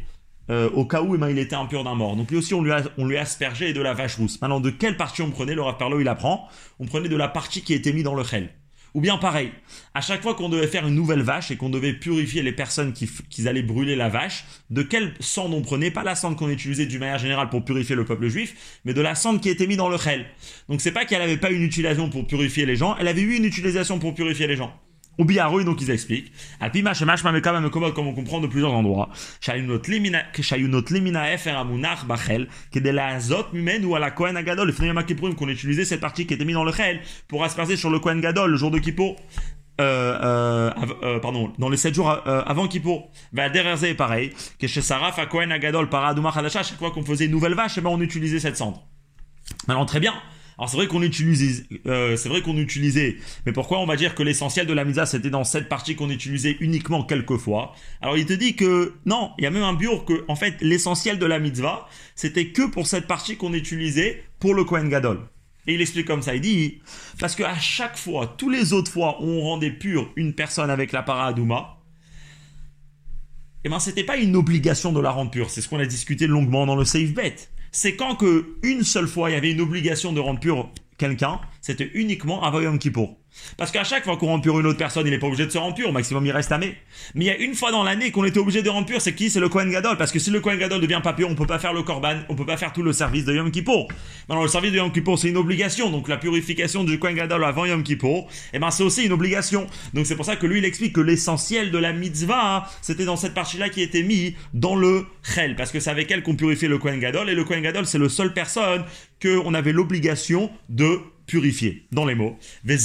euh, au cas où eh ben, il était impur d'un mort. Donc lui aussi, on lui, aspergeait de la vache rousse. Maintenant, de quelle partie on prenait Le Rav Perlo, il apprend. On prenait de la partie qui était mise dans le chel. Ou bien pareil, à chaque fois qu'on devait faire une nouvelle vache et qu'on devait purifier les personnes qui, qui, allaient brûler la vache, de quelle cendre on prenait? Pas la cendre qu'on utilisait d'une manière générale pour purifier le peuple juif, mais de la cendre qui était mise dans le chel. Donc c'est pas qu'elle n'avait pas une utilisation pour purifier les gens, elle avait eu une utilisation pour purifier les gens. Ou biarou, donc ils expliquent. Alpima shemash mameka mekomot, comme on comprend de plusieurs endroits. Shayunot limina efer amunach bachel, que de la azot mumen ou à la Kohen Agadol, le Kippurim, qu'on utilisait cette partie qui était mise dans le chel pour asperger sur le Kohen Gadol le jour de Kippour. Euh, euh, euh, pardon, dans les 7 jours euh, avant Kippour. Va derrière pareil, que chez Saraf à Kohen Agadol, par Adoumach chaque fois qu'on faisait une nouvelle vache, eh ben on utilisait cette cendre. Maintenant, très bien. Alors c'est vrai qu'on utilisait, euh, c'est vrai qu'on utilisait, mais pourquoi on va dire que l'essentiel de la mitzvah c'était dans cette partie qu'on utilisait uniquement quelques fois Alors il te dit que non, il y a même un bureau que en fait l'essentiel de la mitzvah c'était que pour cette partie qu'on utilisait pour le Kohen Gadol. Et il explique comme ça, il dit parce que à chaque fois, tous les autres fois où on rendait pure une personne avec la paradouma, eh ben c'était pas une obligation de la rendre pure, c'est ce qu'on a discuté longuement dans le Safe Bet c'est quand que une seule fois il y avait une obligation de rendre pur quelqu'un, c'était uniquement avant Yom Kippour. Parce qu'à chaque fois qu'on rend une autre personne, il n'est pas obligé de se rendre au maximum il reste tamé. Mais il y a une fois dans l'année qu'on était obligé de rendre c'est qui? C'est le Kohen Gadol. Parce que si le Kohen Gadol devient pas pur, on peut pas faire le Korban, on peut pas faire tout le service de Yom Kippour. Maintenant, le service de Yom Kippour, c'est une obligation. Donc la purification du Kohen Gadol avant Yom Kippour, eh ben c'est aussi une obligation. Donc c'est pour ça que lui, il explique que l'essentiel de la mitzvah, c'était dans cette partie-là qui était mis dans le Chel. Parce que c'est avec elle qu'on purifiait le Kohen Gadol. Et le Kohen Gadol, c'est le seul personne qu'on avait l'obligation de purifier, dans les mots. Et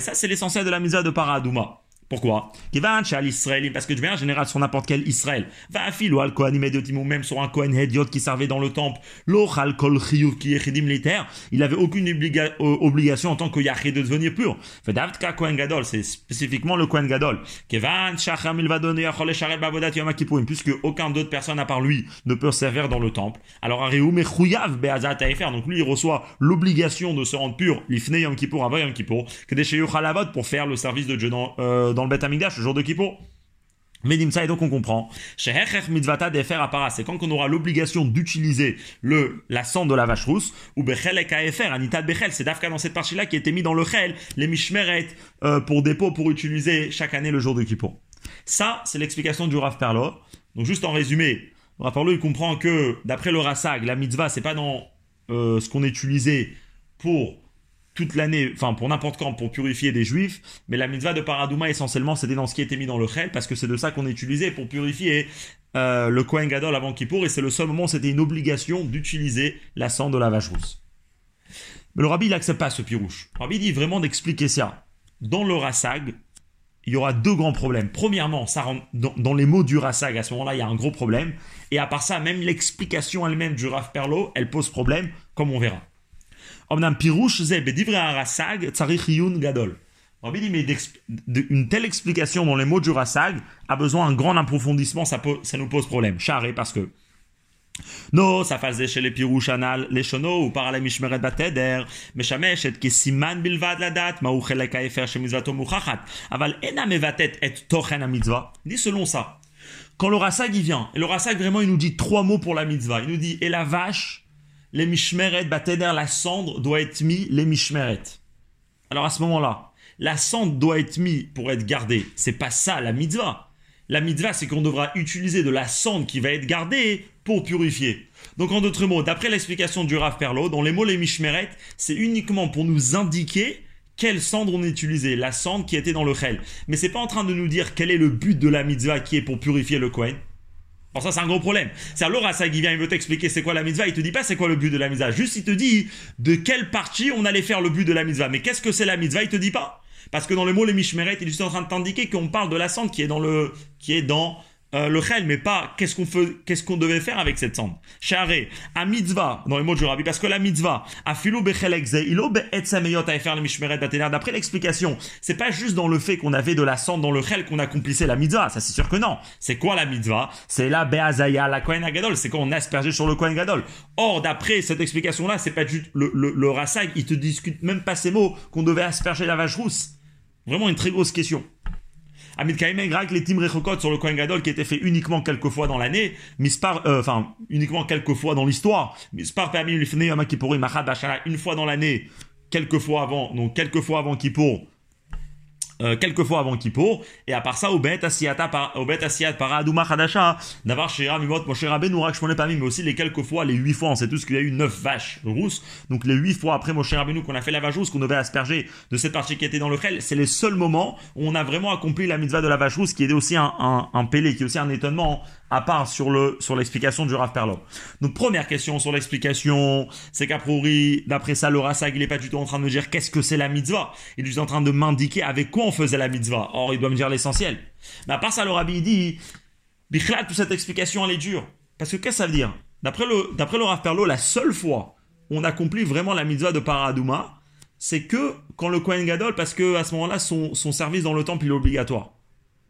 ça, c'est l'essentiel de la mitzvah de paraduma. Pourquoi? Parce que je viens en général sur n'importe quel Israël. Va ou al Kohanim ou même sur un Kohen Hediot qui servait dans le temple. L'ochal kol qui est militaire. Il avait aucune euh, obligation en tant que Yahé de devenir pur. Fedavtka Kohen Gadol, c'est spécifiquement le Kohen Gadol. Kevan shacham il va donner achol sharet bavodat yom puisque aucun d'autre personne à part lui ne peut servir dans le temple. Alors Ariou mechouyav be'azat faire. Donc lui il reçoit l'obligation de se rendre pur l'ifne yom kippour avant yom kippour. Que des pour faire le service de Dieu dans euh, dans le Beth Amikdash, le jour de Kippour. Medimsa, et donc on comprend. mitzvata c'est quand on aura l'obligation d'utiliser le, la cendre de la vache rousse, ou bechel et kaefer, anitat bechel, c'est d'Afka dans cette partie-là qui était mis dans le chel, les mishmeret, euh, pour dépôt, pour utiliser chaque année le jour de Kippour. Ça, c'est l'explication du Rav Perlo. Donc juste en résumé, le Rav Perlo, il comprend que, d'après le Rasag, la mitzvah, c'est pas dans euh, ce qu'on utilisait pour toute l'année, enfin pour n'importe quand, pour purifier des juifs, mais la mitzvah de Paradouma essentiellement c'était dans ce qui était mis dans le chel, parce que c'est de ça qu'on utilisait pour purifier euh, le Kohen Gadol avant Kippour, et c'est le seul moment c'était une obligation d'utiliser la cendre de la vache rousse. Mais le rabbi il n'accepte pas ce pirouche. Le rabbi dit vraiment d'expliquer ça. Dans le Rassag, il y aura deux grands problèmes. Premièrement, ça rentre dans, les mots du Rassag, à ce moment-là, il y a un gros problème. Et à part ça, même l'explication elle-même du Rav Perlo, elle pose problème, comme on verra. Gadol. Rabbi dit, mais une telle explication dans les mots du Rasag a besoin d'un grand approfondissement, ça, nous pose problème. Charé, parce que No, ça faisait chez les pirouches anal, les chono, ou par la mishmeret bateder, meshamesh et kesiman bilvad la date, ma uchelek aefer chez mizvato muchachat, aval ena mevatet et tochen a mitzvah. dit selon ça. Quand le rasag il vient, et le rasag vraiment il nous dit trois mots pour la mitzvah. Il nous dit, et la vache, les mishmeret, bateder, la cendre doit être mise, les mishmeret. Alors à ce moment-là, la cendre doit être mise pour être gardée. C'est pas ça la mitzvah. La mitzvah, c'est qu'on devra utiliser de la cendre qui va être gardée pour purifier. Donc en d'autres mots, d'après l'explication du Rav Perlo, dans les mots les mishmeret, c'est uniquement pour nous indiquer quelle cendre on utilisait, la cendre qui était dans le chel. Mais c'est pas en train de nous dire quel est le but de la mitzvah qui est pour purifier le Kohen. Alors ça, c'est un gros problème. C'est alors ça qui vient, il veut t'expliquer c'est quoi la mitzvah, il te dit pas c'est quoi le but de la mitzvah. Juste, il te dit de quelle partie on allait faire le but de la mitzvah. Mais qu'est-ce que c'est la mitzvah, il te dit pas. Parce que dans le mot les mishmeret, il est juste en train de t'indiquer qu'on parle de la cendre qui est dans le, qui est dans euh, le chel, mais pas qu'est-ce qu'on qu'est-ce qu'on devait faire avec cette cendre. Charé, à mitzvah, dans les mots de Rabbi, parce que la mitzvah, à bechelekze, ilo D'après l'explication, c'est pas juste dans le fait qu'on avait de la cendre dans le chel qu'on accomplissait la mitzvah, ça c'est sûr que non. C'est quoi la mitzvah? C'est la be'azaya, la kohen gadol, c'est qu'on aspergeait sur le kohen gadol. Or, d'après cette explication-là, c'est pas juste le, le, le rasag, il te discute même pas ces mots qu'on devait asperger la vache rousse. Vraiment une très grosse question. Amit Greg, les Tim Rechokot sur le Kohen qui était fait uniquement quelques fois dans l'année, mispar, euh, enfin, uniquement quelques fois dans l'histoire, mispar permis une fois dans l'année, quelques fois avant, donc quelques fois avant Kippour, euh, quelques fois avant Kippour, et à part ça, au Bet Asiyata, au Bet Asiyat, para Aduma Khadasha, d'avoir chez Mimot, Moshe Rabbeinu, Rak Shmoné Pamim, mais aussi les quelques fois, les huit fois, on sait tous qu'il y a eu neuf vaches rousses, donc les huit fois après Moshe Rabbeinu qu'on a fait la vache rousse, qu'on devait asperger de cette partie qui était dans le Khel, c'est les seuls moments où on a vraiment accompli la mitzvah de la vache rousse, qui est aussi un, un, un pélé, qui est aussi un étonnement, à part sur le sur l'explication du Rav Perlo. Donc première question sur l'explication, c'est qu'à priori, d'après ça, le Rassag, il est pas du tout en train de me dire qu'est-ce que c'est la mitzvah. Il est juste en train de m'indiquer avec quoi on faisait la mitzvah. Or, il doit me dire l'essentiel. Mais à part ça, le Rabbi dit, Bichlat, toute cette explication, elle est dure. Parce que qu'est-ce que ça veut dire? D'après le, d'après le Rav Perlo, la seule fois où on accomplit vraiment la mitzvah de Paradouma, c'est que quand le Kohen Gadol, parce que à ce moment-là, son, son service dans le temple, il est obligatoire.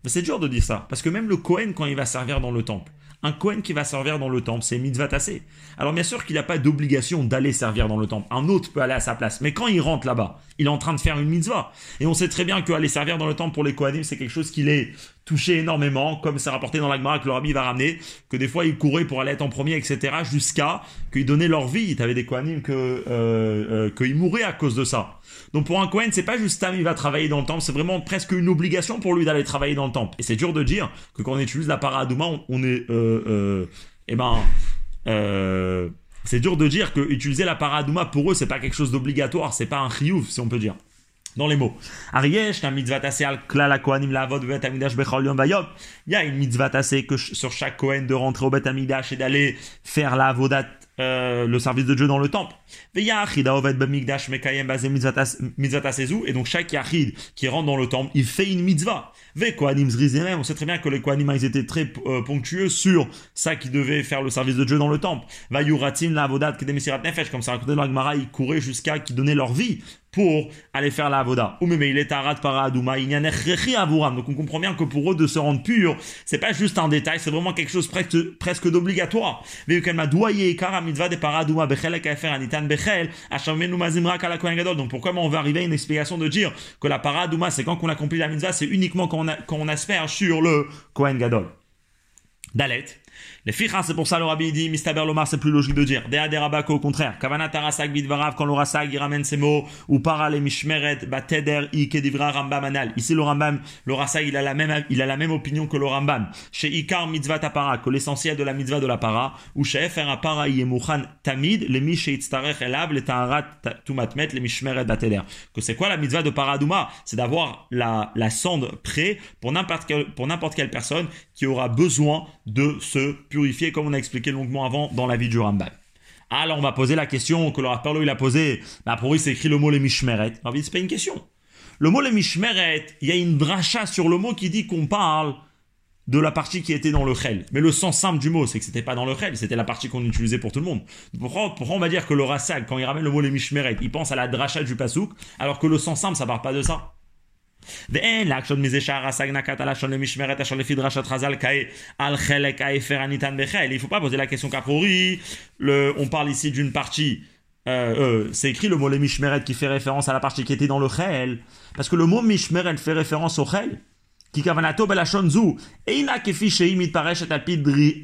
Mais c'est dur de dire ça, parce que même le Cohen, quand il va servir dans le temple, un Cohen qui va servir dans le temple, c'est mitzvah tassé. Alors bien sûr qu'il n'a pas d'obligation d'aller servir dans le temple. Un autre peut aller à sa place. Mais quand il rentre là-bas, il est en train de faire une mitzvah. Et on sait très bien qu'aller servir dans le temple pour les Kohanim, c'est quelque chose qu'il est touché énormément, comme c'est rapporté dans l'Agmara que le rabbi va ramener, que des fois ils couraient pour aller être en premier, etc., jusqu'à qu'ils donnaient leur vie. Avait des Kohanim que, euh, euh, qu'ils mouraient à cause de ça. Donc pour un Kohen, c'est pas juste Tam, il va travailler dans le temple, c'est vraiment presque une obligation pour lui d'aller travailler dans le temple. Et c'est dur de dire que quand on utilise la paradouma, on, on est, euh, euh, eh ben, euh, c'est dur de dire que utiliser la paradouma pour eux, c'est pas quelque chose d'obligatoire, c'est pas un chiyuv, si on peut dire dans les mots. Ariyesh, la mitzvah tassé al klal la kohanim la avod bet amidash bechol yom vayom. Il y a une mitzvah tassé que sur chaque kohen de rentrer au bet amidash et d'aller faire la avodat euh, le service de Dieu dans le temple. Et donc chaque yachid qui rentre dans le temple, il fait une mitzvah. On sait très bien que les Kohanim, ils étaient très euh, ponctueux sur ça qui devait faire le service de Dieu dans le temple. Comme ça raconté dans la ils couraient jusqu'à qui donnaient leur vie pour aller faire la avoda. Donc on comprend bien que pour eux de se rendre pur, c'est pas juste un détail, c'est vraiment quelque chose presque, presque d'obligatoire. Donc pourquoi on va arriver à une explication de dire que la paradouma c'est quand on accomplit la mitzvah, c'est uniquement quand on, a, quand sur le Kohen Gadol? Dalet. Les fichas, c'est pour ça le rabbi dit, Mistaber Lomar, c'est plus logique de dire. Dea de rabako, au contraire. Kavana tarasak bidvarav, quand le rasag, il ramène ses mots, ou para les mishmeret, bateder, i kedivra rambam anal. Ici, le rambam, il a la même, il a la même opinion que le rambam. Chez ikar mitzvah tapara, que l'essentiel de la mitzvah de la para, ou chez fer apara, yemuchan tamid, les mish itztarech elav, les taharat tumatmet, les mishmeret bateder. Que c'est quoi la mitzvah de paradouma? C'est d'avoir la, la sonde prêt pour n'importe quelle, pour n'importe quelle personne qui aura besoin de se purifier, comme on a expliqué longuement avant dans la vie du Rambam. Alors on va poser la question que le Rapperlo il a posée. Bah pour lui c'est écrit le mot les mishmeret. Alors c'est pas une question. Le mot les mishmeret, il y a une dracha sur le mot qui dit qu'on parle de la partie qui était dans le chel. Mais le sens simple du mot, c'est que c'était pas dans le chel, c'était la partie qu'on utilisait pour tout le monde. Pourquoi, on va dire que le rassag, quand il ramène le mot les mishmeret, il pense à la dracha du pasouk, alors que le sens simple, ça parle pas de ça? Il ne faut pas poser la question qu'a on parle ici d'une partie euh, euh, c'est écrit le mot le mishmeret qui fait référence à la partie qui était dans le chel. Parce que le mot mishmeret fait référence au chel. כי כוונתו בלשון זו אינה כפי שהיא מתפרשת על פי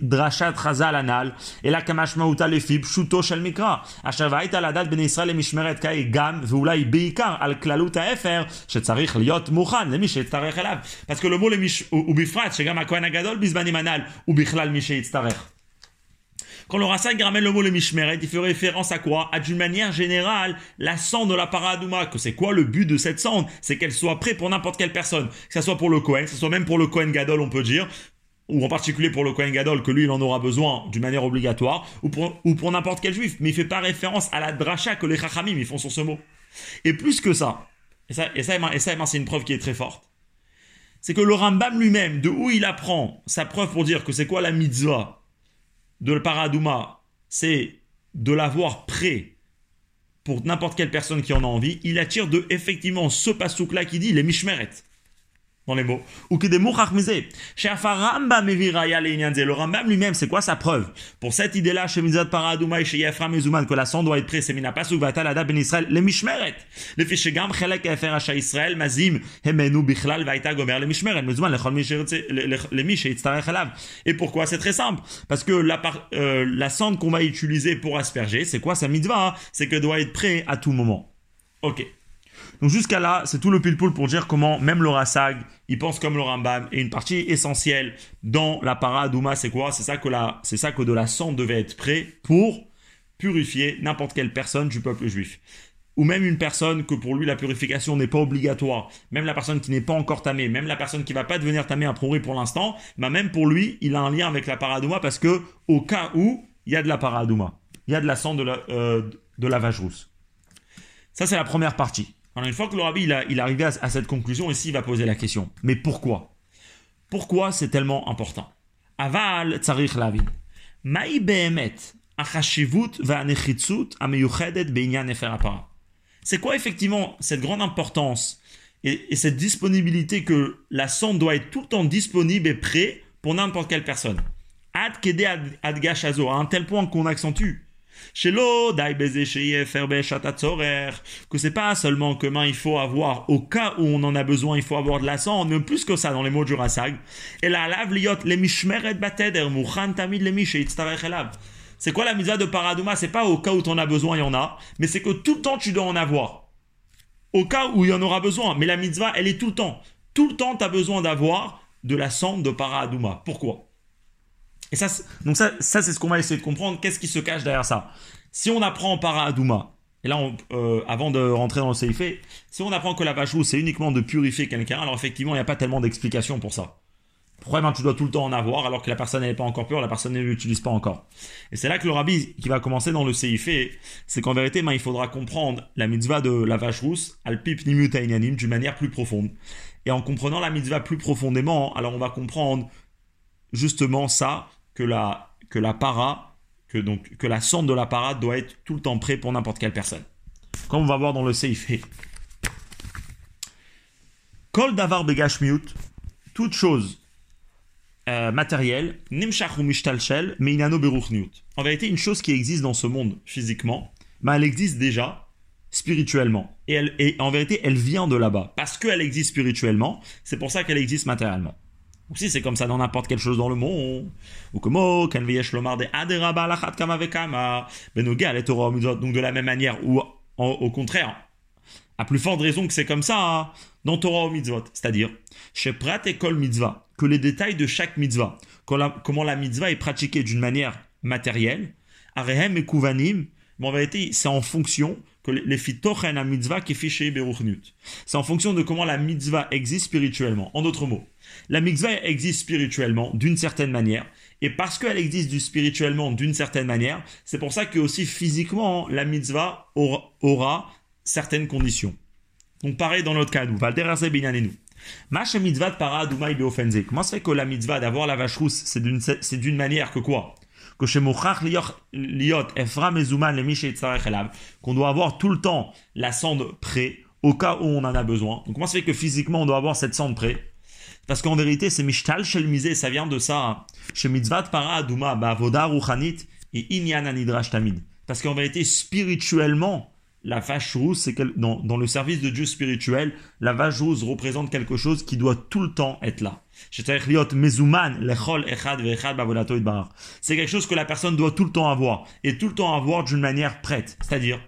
דרשת חז"ל הנ"ל, אלא כמשמעותה לפי פשוטו של מקרא, אשר והיית לדעת בני ישראל למשמרת כהי גם, ואולי בעיקר, על כללות האפר, שצריך להיות מוכן למי שיצטרך אליו. מול למש... ובפרט שגם הכהן הגדול בזמנים הנ"ל, הוא בכלל מי שיצטרך. Quand le ramène le mot le Mishmeret, il fait référence à quoi? À d'une manière générale, la cendre de la paradouma. Que c'est quoi le but de cette cendre? C'est qu'elle soit prête pour n'importe quelle personne. Que ce soit pour le Kohen, que ce soit même pour le Kohen Gadol, on peut dire. Ou en particulier pour le Kohen Gadol, que lui, il en aura besoin d'une manière obligatoire. Ou pour, ou pour n'importe quel juif. Mais il fait pas référence à la dracha que les Chachamim, ils font sur ce mot. Et plus que ça, et ça, et ça, et ça c'est une preuve qui est très forte c'est que le Rambam lui-même, de où il apprend sa preuve pour dire que c'est quoi la mitzvah de le paradouma, c'est de l'avoir prêt pour n'importe quelle personne qui en a envie, il attire de effectivement ce pasouk-là qui dit les mishmeret dans les mots. Ou Chez Le Rambam lui-même, c'est quoi sa preuve? Pour cette idée-là, chez Paradouma et chez Yafra Mezuman, que la sang doit être prêt, c'est Mina Pasuk Vatalada Ben Israël, les Mishmeret. Les fiches Gam Chelek Asha Israël, Mazim, Hemenu Bichlal Vaita Gomer, les Mishmeret, Mezuman, les Mish et Et pourquoi C'est très simple? Parce que la, euh, la sonde qu'on va utiliser pour asperger, c'est quoi sa mitzvah? C'est que doit être prêt à tout moment. Ok. Donc jusqu'à là, c'est tout le pile-poule pour dire comment même le Rassag, il pense comme le Rambam. Et une partie essentielle dans la paradouma, c'est quoi? C'est ça que c'est ça que de la cendre devait être prêt pour purifier n'importe quelle personne du peuple juif. Ou même une personne que pour lui la purification n'est pas obligatoire, même la personne qui n'est pas encore tamée, même la personne qui va pas devenir tamée à priori pour l'instant, bah même pour lui, il a un lien avec la paradouma parce que au cas où il y a de la paradouma, il y a de la cendre de la, euh, de la vache rousse. Ça c'est la première partie. Alors une fois que le rabbi il, a, est arrivé à, cette conclusion, ici il va poser la question. Mais pourquoi? Pourquoi c'est tellement important? C'est quoi effectivement cette grande importance et, cette disponibilité que la sonde doit être tout le temps disponible et prêt pour n'importe quelle personne? Ad à un tel point qu'on accentue que c'est pas seulement que main il faut avoir au cas où on en a besoin, il faut avoir de la sang, mais plus que ça dans les mots du Rasag. Et la lav liot le mishmeret bateder muchan tamid le C'est quoi la mitzvah de paradouma? C'est pas au cas où tu en as besoin, il y en a, mais c'est que tout le temps tu dois en avoir. Au cas où il y en aura besoin, mais la mitzvah elle est tout le temps. Tout le temps tu as besoin d'avoir de la cendre de paradouma. Pourquoi? Et ça, donc ça, ça c'est ce qu'on va essayer de comprendre. Qu'est-ce qui se cache derrière ça? Si on apprend para Adouma, et là, euh, avant de rentrer dans le CIF, si on apprend que la vache c'est uniquement de purifier quelqu'un, alors effectivement, il n'y a pas tellement d'explications pour ça. Pourquoi ben, tu dois tout le temps en avoir alors que la personne n'est pas encore pure, la personne ne l'utilise pas encore Et c'est là que le rabbi qui va commencer dans le CIF, c'est qu'en vérité, ben, il faudra comprendre la mitzvah de la vache rousse, alpip nimutainanim, d'une manière plus profonde. Et en comprenant la mitzvah plus profondément, alors on va comprendre justement ça, que la, que la para, que, donc, que la sonde de la para doit être tout le temps prêt pour n'importe quelle personne. Comme on va voir dans le Seifé. Kol davar begashmiut, toute chose euh, matérielle, nimshach mishtalshel, meinano beruchniut. En vérité, une chose qui existe dans ce monde physiquement, mais elle existe déjà spirituellement. Et, et en vérité, elle vient de là-bas. Parce qu'elle existe spirituellement, c'est pour ça qu'elle existe matériellement. Ou si c'est comme ça dans n'importe quelle chose dans le monde, ou comme donc de la même manière, ou au contraire, à plus forte raison que c'est comme ça hein, dans Torah au mitzvot, c'est-à-dire chez Prat et Kol mitzvah, que les détails de chaque mitzvah, comment la mitzvah est pratiquée d'une manière matérielle, arehem et kuvanim, mais en vérité c'est en fonction que les fitochen à mitzvah qui fiché C'est en fonction de comment la mitzvah existe spirituellement. En d'autres mots, la mitzvah existe spirituellement d'une certaine manière. Et parce qu'elle existe spirituellement d'une certaine manière, c'est pour ça que aussi physiquement, la mitzvah aura, certaines conditions. Donc pareil dans notre cas, nous, Valderase nous. Macha mitzvah de para Comment se fait que la mitzvah d'avoir la vache rousse, c'est d'une manière que quoi? Qu'on doit avoir tout le temps la cendre près au cas où on en a besoin. Donc comment se fait que physiquement on doit avoir cette cendre près parce qu'en vérité, c'est Mishtal Shel Misé, ça vient de ça. Chez Mitzvat Para Aduma, et Inyan Anidrash Tamid. Parce qu'en vérité, spirituellement, la vache rousse, c'est dans, dans, le service de Dieu spirituel, la vache rousse représente quelque chose qui doit tout le temps être là. C'est quelque chose que la personne doit tout le temps avoir, et tout le temps avoir d'une manière prête. C'est-à-dire,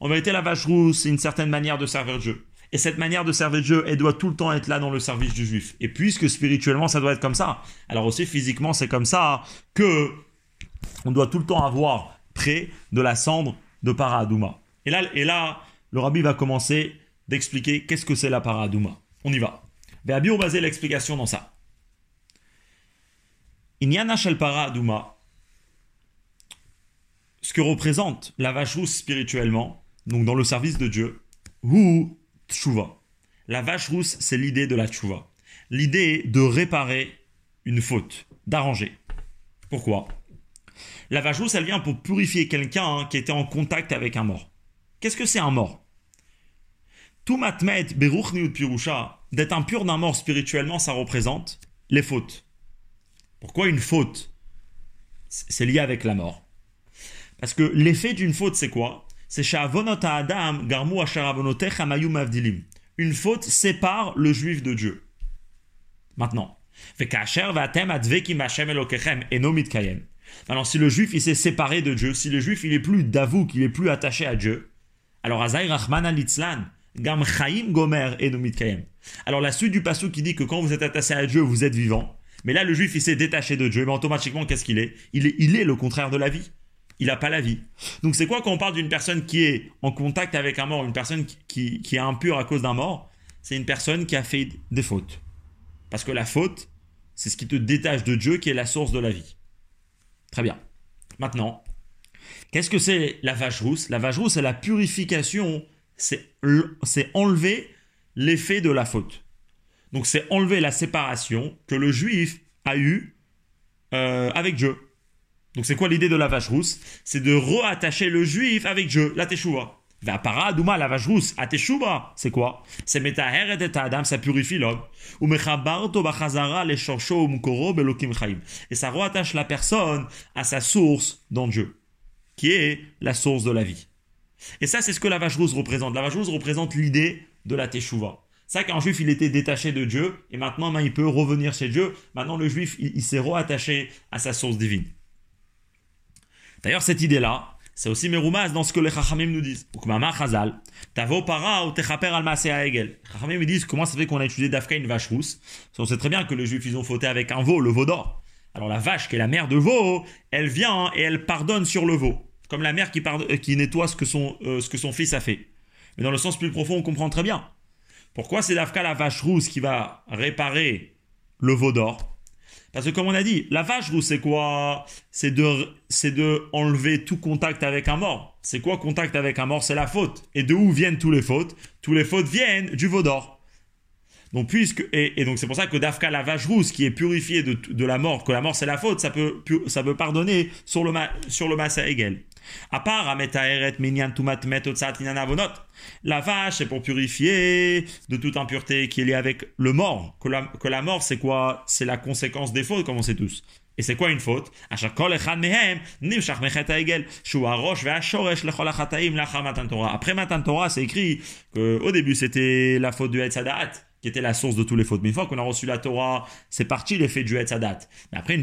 en vérité, la vache rousse, c'est une certaine manière de servir Dieu. Et cette manière de servir Dieu, elle doit tout le temps être là dans le service du juif. Et puisque spirituellement, ça doit être comme ça, alors aussi physiquement, c'est comme ça que on doit tout le temps avoir près de la cendre de Paradouma. Et là, et là le rabbi va commencer d'expliquer qu'est-ce que c'est la Paradouma. On y va. On basé l'explication dans ça. Inyana shel Paradouma, ce que représente la vache rousse spirituellement, donc dans le service de Dieu, ou tchouva. La vache rousse, c'est l'idée de la tchouva. L'idée de réparer une faute, d'arranger. Pourquoi? La vache rousse, elle vient pour purifier quelqu'un hein, qui était en contact avec un mort. Qu'est-ce que c'est un mort? Tout matmet pirusha, d'être impur d'un mort spirituellement, ça représente les fautes. Pourquoi une faute? C'est lié avec la mort. Parce que l'effet d'une faute, c'est quoi? C'est Adam Garmu Une faute sépare le juif de Dieu. Maintenant. Maintenant, si le juif il s'est séparé de Dieu, si le juif il est plus d'avou, qu'il est plus attaché à Dieu, alors Azay Rahman Gam Chaim Gomer Kayem. Alors la suite du passage qui dit que quand vous êtes attaché à Dieu, vous êtes vivant. Mais là, le juif il s'est détaché de Dieu, mais automatiquement, qu'est-ce qu'il est, il est Il est le contraire de la vie il n'a pas la vie. Donc c'est quoi quand on parle d'une personne qui est en contact avec un mort, une personne qui, qui est impure à cause d'un mort? C'est une personne qui a fait des fautes. Parce que la faute, c'est ce qui te détache de Dieu qui est la source de la vie. Très bien. Maintenant, qu'est-ce que c'est la vache rousse? La vache rousse, c'est la purification, c'est enlever l'effet de la faute. Donc c'est enlever la séparation que le juif a eue euh, avec Dieu. Donc c'est quoi l'idée de la vache rousse? C'est de reattacher le juif avec Dieu, la teshuva. Douma, la vache rousse, à teshuva, c'est quoi? C'est metaher et adam, ça purifie l'homme. Et ça reattache la personne à sa source dans Dieu. Qui est la source de la vie. Et ça, c'est ce que la vache rousse représente. La vache rousse représente l'idée de la teshuva. Ça qu'un juif, il était détaché de Dieu, et maintenant, ben, il peut revenir chez Dieu. Maintenant, le juif, il, s'est reattaché à sa source divine. D'ailleurs, cette idée-là, c'est aussi Meroumas dans ce que les Chachamim nous disent. Chazal, Tavo para ou techaper al. Chachamim nous disent comment ça fait qu'on a utilisé d'Afka une vache rousse? On sait très bien que les juifs, ils ont fauté avec un veau, le veau d'or. Alors la vache, qui est la mère de veau, elle vient et elle pardonne sur le veau. Comme la mère qui, euh, nettoie ce que, son, euh, ce que son fils a fait. Mais dans le sens plus profond, on comprend très bien. Pourquoi c'est d'Afka la vache rousse qui va réparer le veau d'or? Parce que comme on a dit, la vache rousse c'est quoi? C'est de, enlever tout contact avec un mort. C'est quoi contact avec un mort? C'est la faute. Et de où viennent tous les fautes? Tous les fautes viennent du veau d'or. Donc, puisque, et, donc c'est pour ça que Dafka, la vache rousse, qui est purifiée de, la mort, que la mort c'est la faute, ça peut, pardonner sur le, sur le Massa Egel. À part la vache c'est pour purifier de toute impureté qui est liée avec le mort. Que la, mort c'est quoi? C'est la conséquence des fautes, comme on sait tous. Et c'est quoi une faute? Après Matan Torah, c'est écrit qu'au début c'était la faute du Etzadat qui était la source de tous les fautes. Mais une fois qu'on a reçu la Torah, c'est parti l'effet du Sadat. Mais après,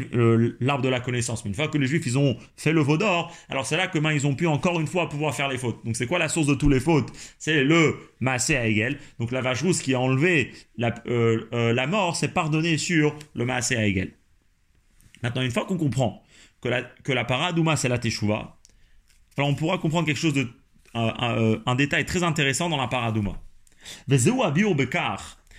l'arbre de la connaissance. Mais une fois que les Juifs, ils ont fait le veau d'or, alors c'est là que ben, ils ont pu encore une fois pouvoir faire les fautes. Donc c'est quoi la source de tous les fautes? C'est le Maasé à. Donc la vache rousse qui a enlevé la, euh, euh, la mort, c'est pardonné sur le Maasé à. Maintenant, une fois qu'on comprend que la, que la paradouma, c'est la Teshuvah, alors on pourra comprendre quelque chose de, un, détail très intéressant dans la paradouma.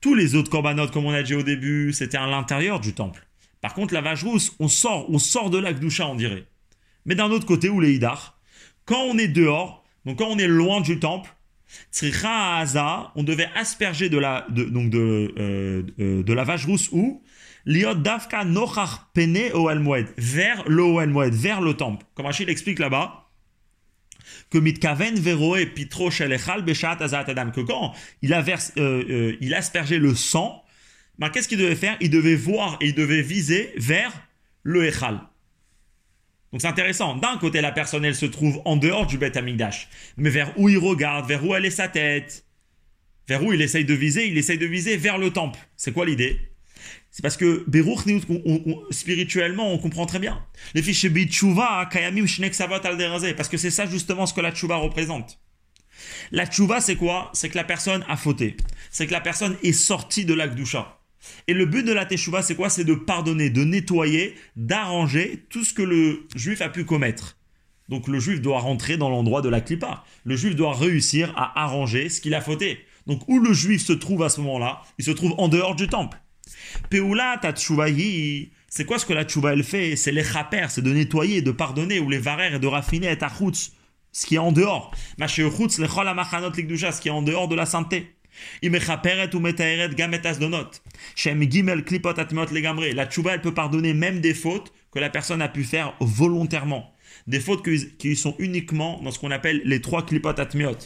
Tous les autres corbanotes, comme on a dit au début, c'était à l'intérieur du temple. Par contre, la vache rousse, on sort, on sort de l'Akdoucha, on dirait. Mais d'un autre côté, où les Hidar, quand on est dehors, donc quand on est loin du temple, on devait asperger de la, de, donc de, euh, euh, de la vache rousse où? Liot Davka Nochar Pene vers le vers le temple. Comme Rachid explique là-bas, que mitkaven veroe pitro shelechal beshat azat adam que quand il a euh, euh, il aspergeait le sang, ben, qu'est-ce qu'il devait faire? Il devait voir et il devait viser vers le echal. Donc c'est intéressant. D'un côté, la personne, elle se trouve en dehors du Beth Amigdash. Mais vers où il regarde, vers où elle est sa tête, vers où il essaye de viser, il essaye de viser vers le temple. C'est quoi l'idée? C'est parce que spirituellement, on comprend très bien. Les fichiers Kayamim, al parce que c'est ça justement ce que la Tchouva représente. La Tchouva, c'est quoi? C'est que la personne a fauté. C'est que la personne est sortie de l'Akdusha. Et le but de la Teshuvah, c'est quoi? C'est de pardonner, de nettoyer, d'arranger tout ce que le juif a pu commettre. Donc le juif doit rentrer dans l'endroit de la clipa. Le juif doit réussir à arranger ce qu'il a fauté. Donc où le juif se trouve à ce moment-là? Il se trouve en dehors du temple. Peula c'est quoi ce que la tchouva elle fait? C'est les chaper, c'est de nettoyer, de pardonner, ou les varer et de raffiner et chutz, ce qui est en dehors. chutz, le chol amachanot ce qui est en dehors de la klipot legamre. La tchouva elle peut pardonner même des fautes que la personne a pu faire volontairement. Des fautes qui sont uniquement dans ce qu'on appelle les trois klipot atmiot.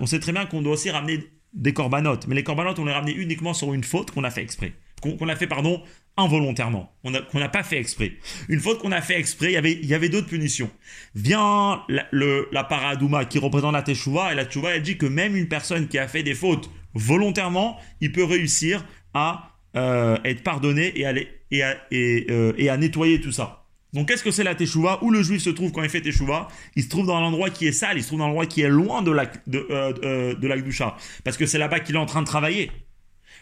On sait très bien qu'on doit aussi ramener des corbanotes. Mais les corbanotes, on les ramené uniquement sur une faute qu'on a fait exprès. Qu'on a fait, pardon, involontairement. Qu'on n'a pas fait exprès. Une faute qu'on a fait exprès, y il y avait d'autres punitions. Vient la, le, la paradouma qui représente la teshuva, et la teshuva, elle dit que même une personne qui a fait des fautes volontairement, il peut réussir à euh, être pardonné et et, et, euh, et à nettoyer tout ça. Donc qu'est-ce que c'est la teshuva? Où le juif se trouve quand il fait teshuva? Il se trouve dans l'endroit qui est sale, il se trouve dans l'endroit qui est loin de la de, euh, euh de parce que c'est là-bas qu'il est en train de travailler.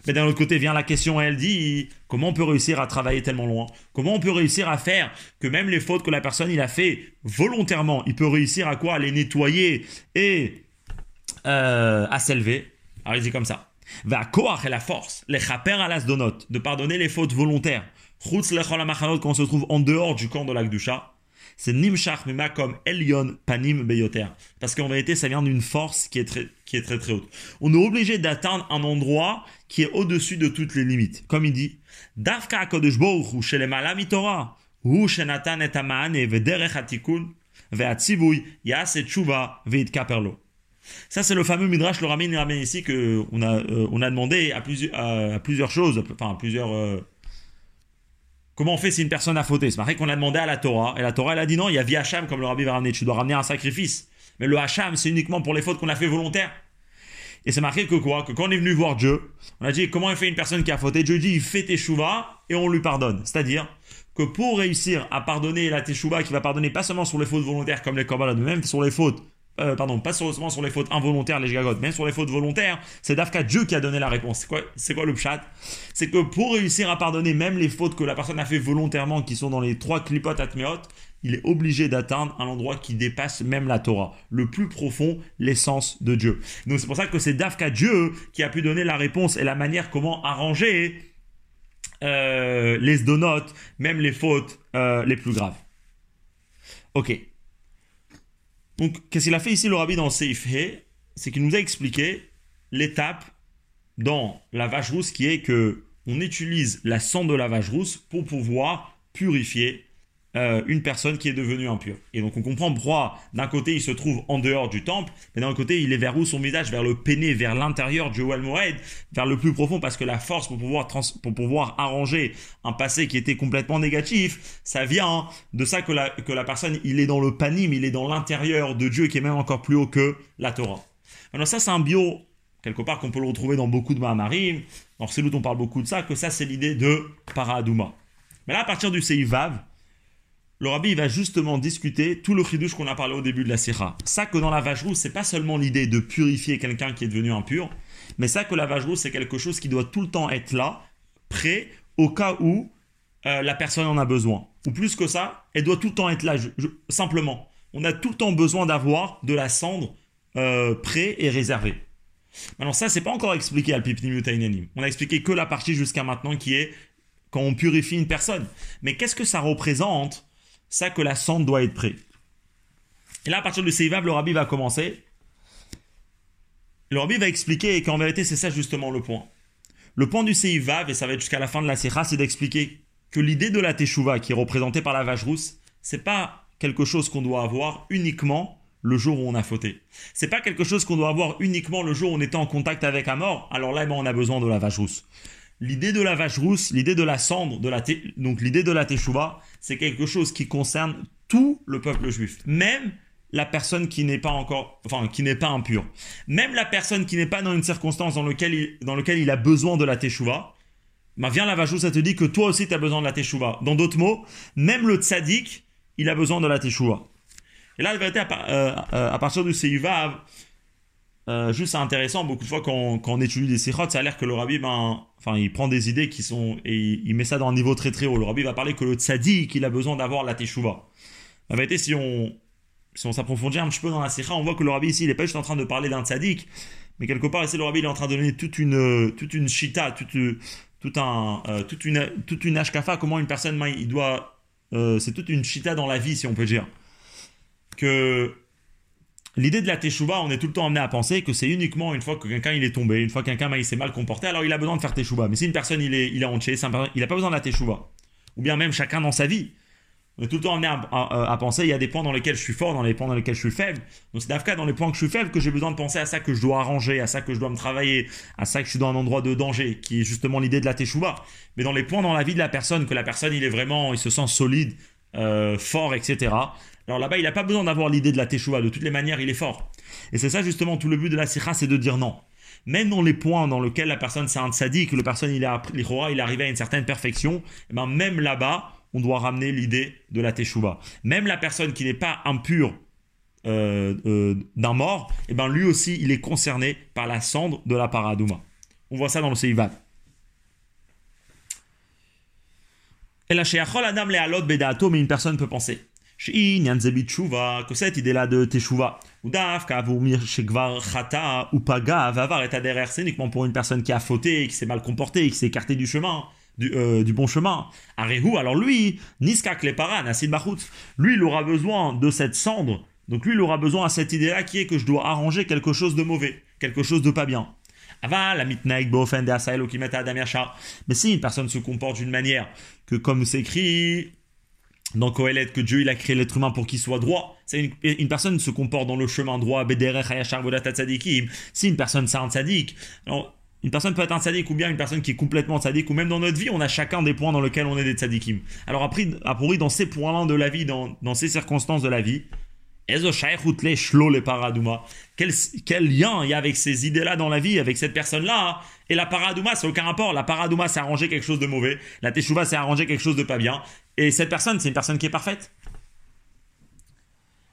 Mais d'un autre côté vient la question, elle dit comment on peut réussir à travailler tellement loin? Comment on peut réussir à faire que même les fautes que la personne il a fait volontairement, il peut réussir à quoi? À les nettoyer et euh, à s'élever? Alors il dit comme ça. Va koach et la force, les chaper à las donot, de pardonner les fautes volontaires quand on se trouve en dehors du camp de l'Akdusha, C'est Nimshach Mima comme Elion Panim Beyoter. Parce qu'en vérité, ça vient d'une force qui est très, qui est très très haute. On est obligé d'atteindre un endroit qui est au-dessus de toutes les limites. Comme il dit, HaKadosh Baruch Hu Shenatan et Amane Vederech Hatikun, Tshuva Ve'it Kaperlo. Ça, c'est le fameux Midrash, le ramène ramène ici, qu'on a, euh, on a demandé à, plusieurs, à, plusieurs choses, enfin, à plusieurs. Euh, comment on fait si une personne a fauté? C'est marqué qu'on a demandé à la Torah, et la Torah, elle a dit non, il y a via Hacham, comme le rabbi va ramener, tu dois ramener un sacrifice. Mais le Hacham, c'est uniquement pour les fautes qu'on a fait volontaires. Et c'est marqué que quoi? Que quand on est venu voir Dieu, on a dit comment il fait une personne qui a fauté? Dieu dit il fait teshuva et on lui pardonne. C'est-à-dire que pour réussir à pardonner la teshuva, qui va pardonner pas seulement sur les fautes volontaires comme les korbanot, mais même sur les fautes euh, pardon, pas seulement sur les fautes involontaires, les gigagotes, mais sur les fautes volontaires, c'est Dafka Dieu qui a donné la réponse. C'est quoi, c'est quoi le chat? C'est que pour réussir à pardonner même les fautes que la personne a fait volontairement, qui sont dans les trois clipotes atmeot, il est obligé d'atteindre un endroit qui dépasse même la Torah, le plus profond, l'essence de Dieu. Donc c'est pour ça que c'est Dafka Dieu qui a pu donner la réponse et la manière comment arranger euh, les donotes, même les fautes euh, les plus graves. Ok. Donc, qu'est-ce qu'il a fait ici le rabbi dans Seif He? C'est qu'il nous a expliqué l'étape dans la vache rousse qui est que on utilise la sang de la vache rousse pour pouvoir purifier euh, une personne qui est devenue impure. Et donc on comprend pourquoi d'un côté il se trouve en dehors du temple, mais d'un côté il est vers où son visage? Vers le péné, vers l'intérieur du Joel Moed, vers le plus profond, parce que la force pour pouvoir, pour pouvoir arranger un passé qui était complètement négatif, ça vient de ça que la, que la personne, il est dans le panim, il est dans l'intérieur de Dieu qui est même encore plus haut que la Torah. Alors ça c'est un bio, quelque part qu'on peut le retrouver dans beaucoup de Mahamarim, dans Selout on parle beaucoup de ça, que ça c'est l'idée de Paradouma. Mais là à partir du Seivav, le rabbi va justement discuter tout le chidouche qu'on a parlé au début de la sira. Ça que dans la vache rousse, c'est pas seulement l'idée de purifier quelqu'un qui est devenu impur, mais ça que la vache rousse, c'est quelque chose qui doit tout le temps être là, prêt, au cas où euh, la personne en a besoin. Ou plus que ça, elle doit tout le temps être là, simplement. On a tout le temps besoin d'avoir de la cendre euh, prêt et réservée. Maintenant, ça, c'est pas encore expliqué à l'Pipnim On a expliqué que la partie jusqu'à maintenant qui est quand on purifie une personne. Mais qu'est-ce que ça représente ça que la cendre doit être prête. Et là, à partir du Seivav, le rabbi va commencer. Le rabbi va expliquer qu'en vérité, c'est ça justement le point. Le point du Seivav, et ça va être jusqu'à la fin de la Sikha, c'est d'expliquer que l'idée de la Teshuvah, qui est représentée par la vache rousse, c'est pas quelque chose qu'on doit avoir uniquement le jour où on a fauté. C'est pas quelque chose qu'on doit avoir uniquement le jour où on était en contact avec un mort. Alors là, eh ben, on a besoin de la vache rousse l'idée de la vache rousse, l'idée de la cendre, de la donc l'idée de la teshuva, c'est quelque chose qui concerne tout le peuple juif, même la personne qui n'est pas encore, enfin qui n'est pas impure, même la personne qui n'est pas dans une circonstance dans laquelle il, dans il a besoin de la teshuva. Bah viens la vache rousse, ça te dit que toi aussi tu as besoin de la teshuva. Dans d'autres mots, même le tzaddik, il a besoin de la teshuva. Et là, la vérité, à, euh, euh, à partir du Seivav, euh, juste c'est intéressant, beaucoup de fois quand, on étudie des sikhot, ça a l'air que le rabbi, ben, enfin, il prend des idées qui sont, et il, met ça dans un niveau très très haut. Le rabbi va parler que le tzaddik, qu'il a besoin d'avoir la teshuva. En vérité, si on, si on s'approfondit un petit peu dans la sikha, on voit que le rabbi ici, il n'est pas juste en train de parler d'un tzaddik, mais quelque part ici, le rabbi, il est en train de donner toute une, toute une shita, toute, tout un, euh, toute une, toute une ashkafa, comment une personne, ben, il doit, euh, c'est toute une shita dans la vie, si on peut dire. Que, L'idée de la teshuva, on est tout le temps amené à penser que c'est uniquement une fois que quelqu'un il est tombé, une fois que quelqu'un il s'est mal comporté, alors il a besoin de faire teshuva. Mais si une personne il est, il entier, il n'a pas besoin de la teshuva. Ou bien même chacun dans sa vie. On est tout le temps amené à, penser, il y a des points dans lesquels je suis fort, dans les points dans lesquels je suis faible. Donc c'est d'Afka dans les points que je suis faible que j'ai besoin de penser à ça que je dois arranger, à ça que je dois me travailler, à ça que je suis dans un endroit de danger, qui est justement l'idée de la teshuva. Mais dans les points dans la vie de la personne, que la personne il est vraiment, il se sent solide, euh, fort, etc. Alors là-bas, il n'a pas besoin d'avoir l'idée de la teshuva. De toutes les manières, il est fort. Et c'est ça justement tout le but de la sikha, c'est de dire non. Même dans les points dans lesquels la personne c'est un que le personne il est, il est arrivé à une certaine perfection, eh ben même là-bas, on doit ramener l'idée de la teshuva. Même la personne qui n'est pas impure euh, euh, d'un mort, eh ben lui aussi, il est concerné par la cendre de la paradouma. On voit ça dans le Seivat. Et la Adam le bedato, mais une personne peut penser que cette idée-là de teshuva, ou chata, ou paga, vavar et c'est uniquement pour une personne qui a fauté, qui s'est mal comportée, qui s'est écartée du chemin. du, euh, bon chemin. Arehu, alors lui, Niskak Lepara, Nassid Bachout, lui, il aura besoin de cette cendre. Donc lui, il aura besoin à cette idée-là qui est que je dois arranger quelque chose de mauvais, quelque chose de pas bien. Mais si une personne se comporte d'une manière que, comme c'est écrit dans Kohelet, que Dieu il a créé l'être humain pour qu'il soit droit, c'est une, personne se comporte dans le chemin droit, si une personne c'est un tzaddik, une personne peut être un tzaddik ou bien une personne qui est complètement tzaddik, ou même dans notre vie, on a chacun des points dans lesquels on est des tzaddikim. Alors après, après dans ces points-là de la vie, dans, dans ces circonstances de la vie, quel, quel lien il y a avec ces idées-là dans la vie, avec cette personne-là hein? Et la paradouma, c'est aucun rapport. La paradouma, c'est arranger quelque chose de mauvais. La teshuva, c'est arranger quelque chose de pas bien. Et cette personne, c'est une personne qui est parfaite.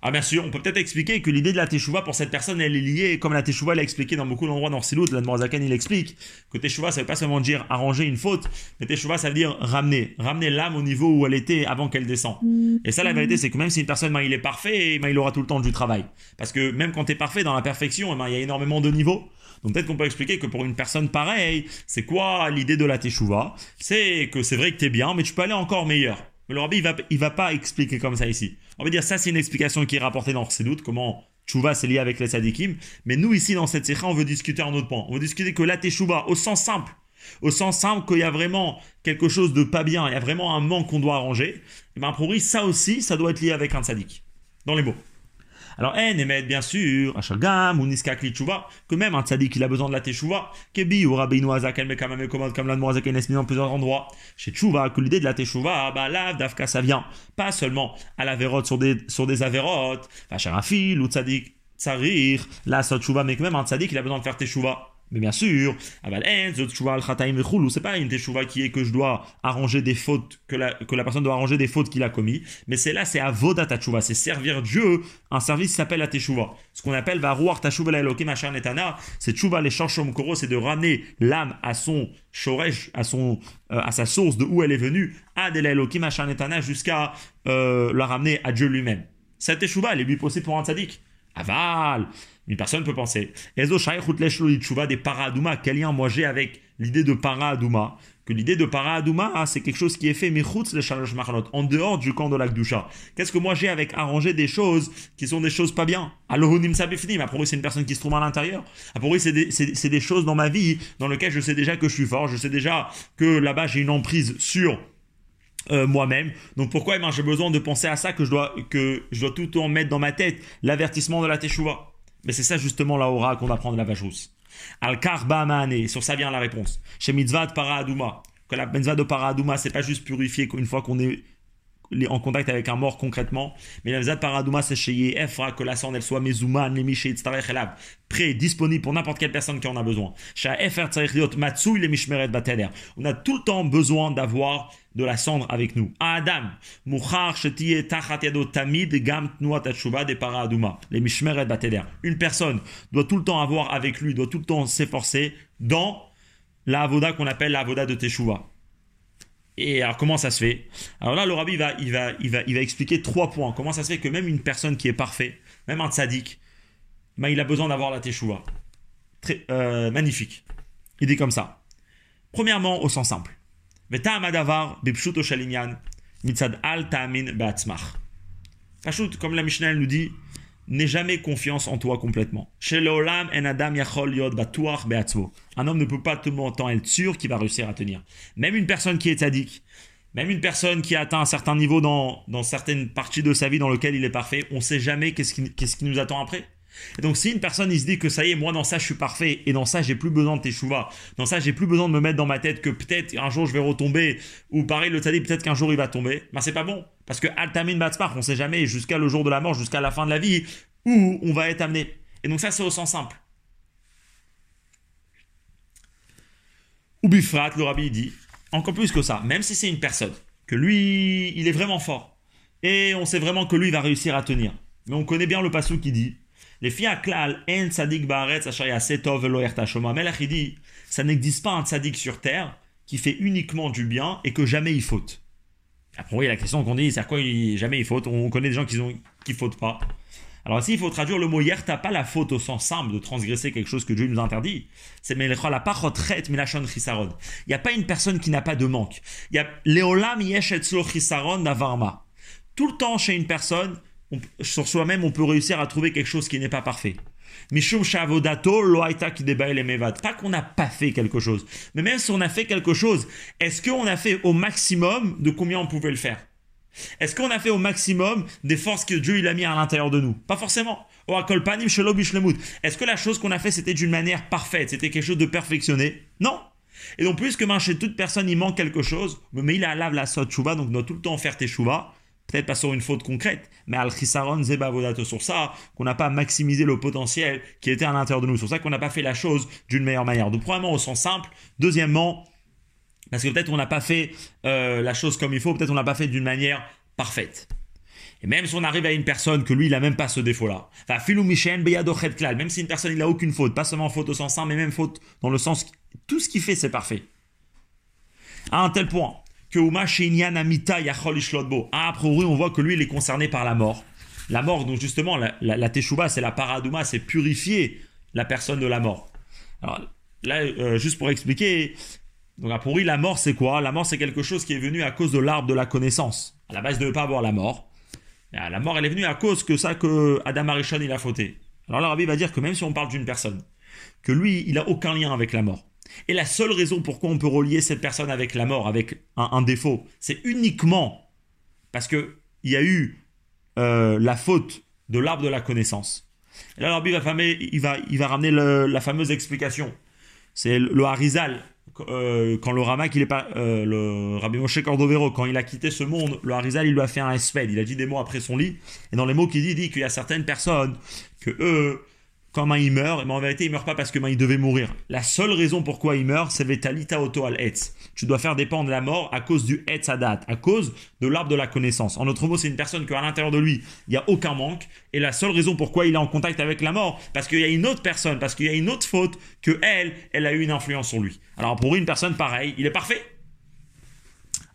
Ah bien sûr, on peut peut-être expliquer que l'idée de la teshuva pour cette personne, elle est liée, comme la teshuva l'a expliqué dans beaucoup d'endroits dans Silout, la Zakan il explique que teshuva ça veut pas seulement dire arranger une faute, mais teshuva ça veut dire ramener, ramener l'âme au niveau où elle était avant qu'elle descende. Et ça la vérité c'est que même si une personne ben, il est parfait, ben, il aura tout le temps du travail. Parce que même quand tu es parfait dans la perfection, ben, il y a énormément de niveaux. Donc peut-être qu'on peut expliquer que pour une personne pareille, c'est quoi l'idée de la teshuva? C'est que c'est vrai que tu es bien, mais tu peux aller encore meilleur. Mais le rabbi, il va, va pas expliquer comme ça ici. On va dire, ça, c'est une explication qui est rapportée dans doutes comment Tchouva c'est lié avec les sadikim. Mais nous, ici, dans cette série, on veut discuter un autre point. On veut discuter que la teshuva, au sens simple, au sens simple qu'il y a vraiment quelque chose de pas bien, il y a vraiment un manque qu'on doit arranger, et bien, pour ça aussi, ça doit être lié avec un sadik. Dans les mots. Alors, en émet bien sûr, Ashalgam ou Niskak que même un tzaddik il a besoin de la teshuva, Kebi ou Rabbeinu Azak el Mekamame commande comme l'Admoazak en dans plusieurs endroits. Chez Tchouva, que l'idée de la teshuva, bah là, Dafka ça vient pas seulement à la vérote sur des, sur des avérotes, Vacharafil ou tzaddik, Tsarir, là, ça tchouva, mais que même un tzaddik il a besoin de faire teshuva. Mais bien sûr, c'est pas une teshuva qui est que je dois arranger des fautes, que la, que la personne doit arranger des fautes qu'il a commis, mais c'est là, c'est avodat teshuva, c'est servir Dieu, un service qui s'appelle la teshuva. Ce qu'on appelle varouar teshuva c'est teshuva les koro, c'est de ramener l'âme à son shoresh, à son, euh, à sa source de où elle est venue, la elokim netana, jusqu'à euh, la ramener à Dieu lui-même. Cette teshuva, elle est lui possible pour un tzaddik. Aval une personne peut penser, des paradouma, quel lien moi j'ai avec l'idée de paradouma? Que l'idée de paradouma, ah, c'est quelque chose qui est fait, en dehors du camp de l'Akdusha. Qu'est-ce que moi j'ai avec arranger des choses qui sont des choses pas bien? Alohonim sabifnim, lui c'est une personne qui se trouve à l'intérieur. Pour lui c'est des, des choses dans ma vie dans lesquelles je sais déjà que je suis fort, je sais déjà que là-bas j'ai une emprise sur euh, moi-même. Donc pourquoi eh ben, j'ai besoin de penser à ça que je dois que je dois tout mettre dans ma tête? L'avertissement de la teshuva. Mais c'est ça justement la aura qu'on apprend de la vache rousse. Al-Karba sur ça vient la réponse. Chez Mitzvah de Paradouma, que la mitzvah de Paradouma, c'est pas juste purifier une fois qu'on est en contact avec un mort concrètement, mais la mitzvah de Paradouma, c'est chez Yef, que la cendre elle soit mezouman, lemiché, prêt, disponible pour n'importe quelle personne qui en a besoin. Chez Efer Matsui, les Bateler. On a tout le temps besoin d'avoir de la cendre avec nous. Adam, tamid gam de Les mishmeret bateder. Une personne doit tout le temps avoir avec lui, doit tout le temps s'efforcer dans la avoda qu'on appelle la avoda de teshuva. Et alors comment ça se fait? Alors là, le rabbi va, il va, il va, il va expliquer trois points. Comment ça se fait que même une personne qui est parfaite, même un tzaddik, ben, il a besoin d'avoir la teshuva. Très euh, magnifique. Il dit comme ça. Premièrement, au sens simple comme la Mishnah nous dit, n'aie jamais confiance en toi complètement. Un homme ne peut pas tout le temps être sûr qu'il va réussir à tenir. Même une personne qui est sadique, même une personne qui a atteint un certain niveau dans, dans certaines parties de sa vie dans lequel il est parfait, on ne sait jamais qu'est-ce qui, qu'est-ce qui nous attend après. Et donc, si une personne il se dit que ça y est, moi dans ça je suis parfait et dans ça j'ai plus besoin de teshuva, dans ça j'ai plus besoin de me mettre dans ma tête que peut-être un jour je vais retomber ou pareil le tzaddik peut-être qu'un jour il va tomber, ben c'est pas bon parce que altamin batzmar, on sait jamais jusqu'à le jour de la mort, jusqu'à la fin de la vie où on va être amené. Et donc ça c'est au sens simple. Ou bifrat, le rabbi dit encore plus que ça, même si c'est une personne que lui il est vraiment fort et on sait vraiment que lui va réussir à tenir. Mais on connaît bien le passou qui dit les filles klal en tzadik baaretz asher setov velo ertashoma. Melech dit, ça n'existe pas un tzadik sur terre qui fait uniquement du bien et que jamais il faute. Après, oui, la question qu'on dit, c'est à quoi il, jamais il faute? On connaît des gens qui ne qui fautent pas. Alors ici, il faut traduire le mot hier, t'as pas la faute au sens simple de transgresser quelque chose que Dieu nous interdit. C'est mais la retraite, mais la Il n'y a pas une personne qui n'a pas de manque. Il y a Léolam yesh navarma. Tout le temps, chez une personne, sur soi-même, on peut réussir à trouver quelque chose qui n'est pas parfait. Mishum shavodato loaita mevad. Pas qu'on n'a pas fait quelque chose. Mais même si on a fait quelque chose, est-ce qu'on a fait au maximum de combien on pouvait le faire? Est-ce qu'on a fait au maximum des forces que Dieu il a mis à l'intérieur de nous? Pas forcément. Est-ce que la chose qu'on a fait c'était d'une manière parfaite? C'était quelque chose de perfectionné? Non. Et donc, puisque chez toute personne il manque quelque chose, mais il a lave la sot donc doit tout le temps faire tes chouva, peut-être pas sur une faute concrète, mais al chisaron zeba sur ça, qu'on n'a pas maximisé le potentiel qui était à l'intérieur de nous. Pour ça qu'on n'a pas fait la chose d'une meilleure manière. Donc, premièrement, au sens simple. Deuxièmement, parce que peut-être on n'a pas fait euh, la chose comme il faut, peut-être on n'a pas fait d'une manière parfaite. Et même si on arrive à une personne que lui, il n'a même pas ce défaut-là. Enfin, klal, même si une personne, il n'a aucune faute, pas seulement faute au sens simple, mais même faute dans le sens, tout ce qu'il fait, c'est parfait. À un tel point que Uma Amita Ishlotbo. Ah, après, on voit que lui, il est concerné par la mort. La mort, donc justement, la, la, teshuva, c'est la paradouma, c'est purifier la personne de la mort. Alors là, euh, juste pour expliquer, donc pour lui, la mort, c'est quoi? La mort, c'est quelque chose qui est venu à cause de l'arbre de la connaissance. À la base, il ne pas avoir la mort. La mort, elle est venue à cause que ça que Adam Arishon, il a fauté. Alors là, va dire que même si on parle d'une personne, que lui, il n'a aucun lien avec la mort. Et la seule raison pourquoi on peut relier cette personne avec la mort, avec un, défaut, c'est uniquement parce qu'il y a eu euh, la faute de l'arbre de la connaissance. Et là, Rabbi va, il va, il va ramener la fameuse explication. C'est le Harizal euh, quand le Rama, il est pas, euh, le Rabbi Moshe Cordovero, quand il a quitté ce monde, le Harizal, il lui a fait un espède. Il a dit des mots après son lit. Et dans les mots qu'il dit, il dit qu'il y a certaines personnes que eux, il meurt, mais en vérité, il meurt pas parce que il devait mourir. La seule raison pourquoi il meurt, c'est Vetalita Auto al Etz. Tu dois faire dépendre la mort à cause du Etz Adat, à cause de l'arbre de la connaissance. En autre mot, c'est une personne qu'à l'intérieur de lui, il n'y a aucun manque. Et la seule raison pourquoi il est en contact avec la mort, parce qu'il y a une autre personne, parce qu'il y a une autre faute, que elle, elle a eu une influence sur lui. Alors pour une personne pareille, il est parfait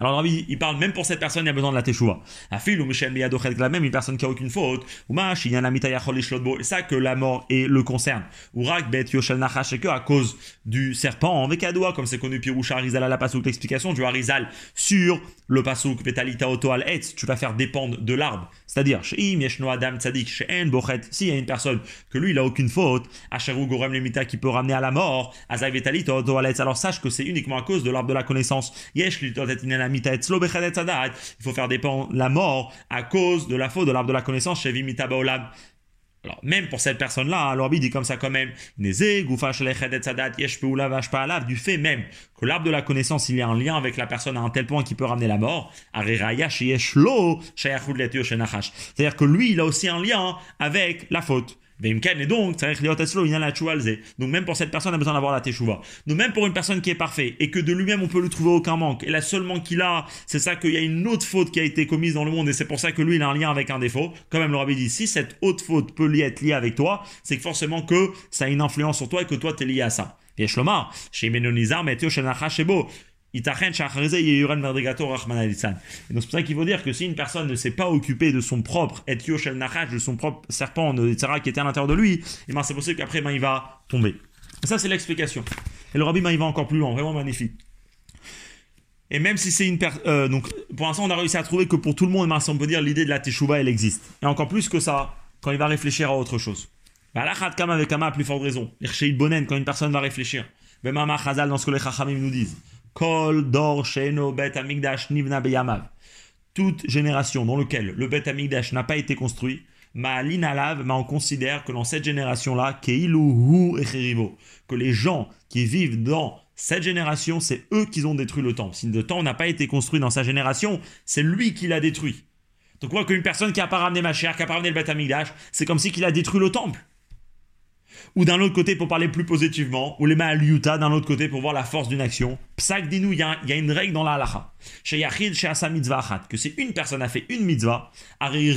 alors Rabbi, il parle même pour cette personne, il a besoin de la teshuva. La fille ou Michel la même une personne qui a aucune faute. Ou il y a ça que la mort et le concerne. Ou bet yoshel nachash que à cause du serpent en vekadoua, comme c'est connu Piroucha Arizal à la pasouk l'explication du Arizal sur le pasouk vetalita auto al etz, tu vas faire dépendre de l'arbre. C'est-à-dire, chez Yeshno Adam Tzadik, chez Bochet, s'il y a une personne que lui il a aucune faute, Asheru Gorem Lemita qui peut ramener à la mort, Azai vetalita auto al etz, alors sache que c'est uniquement à cause de l'arbre de la connaissance. Yesh il faut faire dépendre la mort à cause de la faute de l'arbre de la connaissance chez Vimita Baolam. Alors, même pour cette personne-là, alors il dit comme ça quand même, du fait même que l'arbre de la connaissance, il y a un lien avec la personne à un tel point qu'il peut ramener la mort, c'est-à-dire que lui, il a aussi un lien avec la faute. Et donc, donc même pour cette personne, on a besoin d'avoir la teshuva. Donc même pour une personne qui est parfaite et que de lui-même on peut lui trouver aucun manque, et la seule manque qu'il a, c'est ça qu'il y a une autre faute qui a été commise dans le monde et c'est pour ça que lui il a un lien avec un défaut. Quand même le rabbi dit, si cette autre faute peut être liée avec toi, c'est que forcément que ça a une influence sur toi et que toi tu es lié à ça. Et chez Menonizar, et donc c'est pour ça qu'il faut dire que si une personne ne s'est pas occupée de son propre etio shel de son propre serpent, etc., qui était à l'intérieur de lui, et eh ben c'est possible qu'après ben, il va tomber. Ça c'est l'explication. Et le rabbi ben, il va encore plus loin, vraiment magnifique. Et même si c'est une personne... Euh, donc pour l'instant on a réussi à trouver que pour tout le monde, ben, on peut dire l'idée de la teshuva elle existe. Et encore plus que ça, quand il va réfléchir à autre chose. Bah, kama avec Kama a plus forte raison. Bonen quand une personne va réfléchir. Ben Mama Chazal dans ce que les Chachamim nous disent. Kol Dor Sheno Bet Nivna. Toute génération dans laquelle le Bet Amigdash n'a pas été construit, Ma'alin mais on considère que dans cette génération-là, Keilu que les gens qui vivent dans cette génération, c'est eux qui ont détruit le temple. Si le temple n'a pas été construit dans sa génération, c'est lui qui l'a détruit. Donc, quoi qu'une personne qui n'a pas ramené ma chair, qui n'a pas ramené le Bet Amigdash, c'est comme si qu'il a détruit le temple. Ou d'un autre côté, pour parler plus positivement, ou les Utah d'un autre côté, pour voir la force d'une action. Psak dit nous, il y, a une règle dans la halacha. Chez Yachid, chez Asa Mitzvah que c'est une personne a fait une mitzvah, et et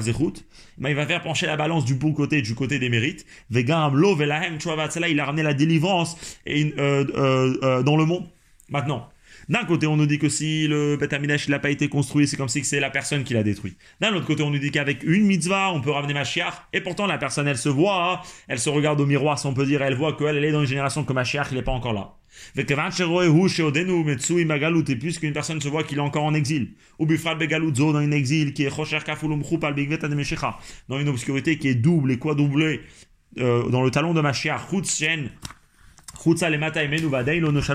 Zechut, il va faire pencher la balance du bon côté, du côté des mérites. Il a ramené la délivrance et, euh, euh, euh, dans le monde. Maintenant, D'un côté, on nous dit que si le Beth n'a pas été construit, c'est comme si c'est la personne qui l'a détruit. D'un autre côté, on nous dit qu'avec une mitzvah, on peut ramener Mashiach, et pourtant la personne, elle se voit, elle se regarde au miroir, si on peut dire, elle voit qu'elle est dans une génération que Mashiach, il n'est pas encore là. Et puisqu'une personne se voit qu'il est encore en exil, ou dans un exil qui est dans une obscurité qui est double et quadruplée euh, dans le talon de Mashiach,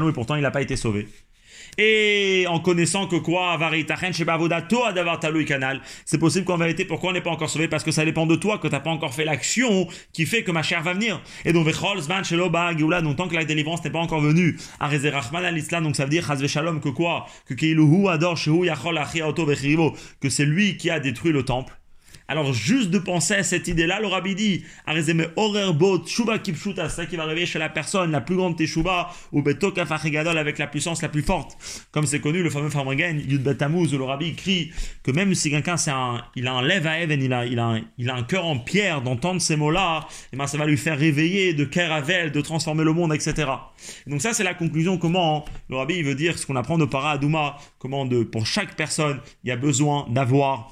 et pourtant il n'a pas été sauvé. Et en connaissant que quoi, c'est possible qu'en vérité, pourquoi on n'est pas encore sauvé? Parce que ça dépend de toi, que tu n'as pas encore fait l'action qui fait que ma chère va venir. Et donc, donc tant que la délivrance n'est pas encore venue, à l'islam, donc ça veut dire, que quoi? Que que c'est lui qui a détruit le temple. Alors, juste de penser à cette idée-là, le rabbi dit, c'est ça qui va réveiller chez la personne la plus grande teshuba, ou betokafachigadol avec la puissance la plus forte. Comme c'est connu, le fameux Farmagen, Yud Betamuz, où le rabbi écrit que même si quelqu'un, il a un lève à Even, il a, il a, un, cœur en pierre d'entendre ces mots-là, et eh ben ça va lui faire réveiller de Keravel, de transformer le monde, etc. donc ça, c'est la conclusion, comment le rabbi veut dire ce qu'on apprend de Para Adouma, comment de, pour chaque personne, il y a besoin d'avoir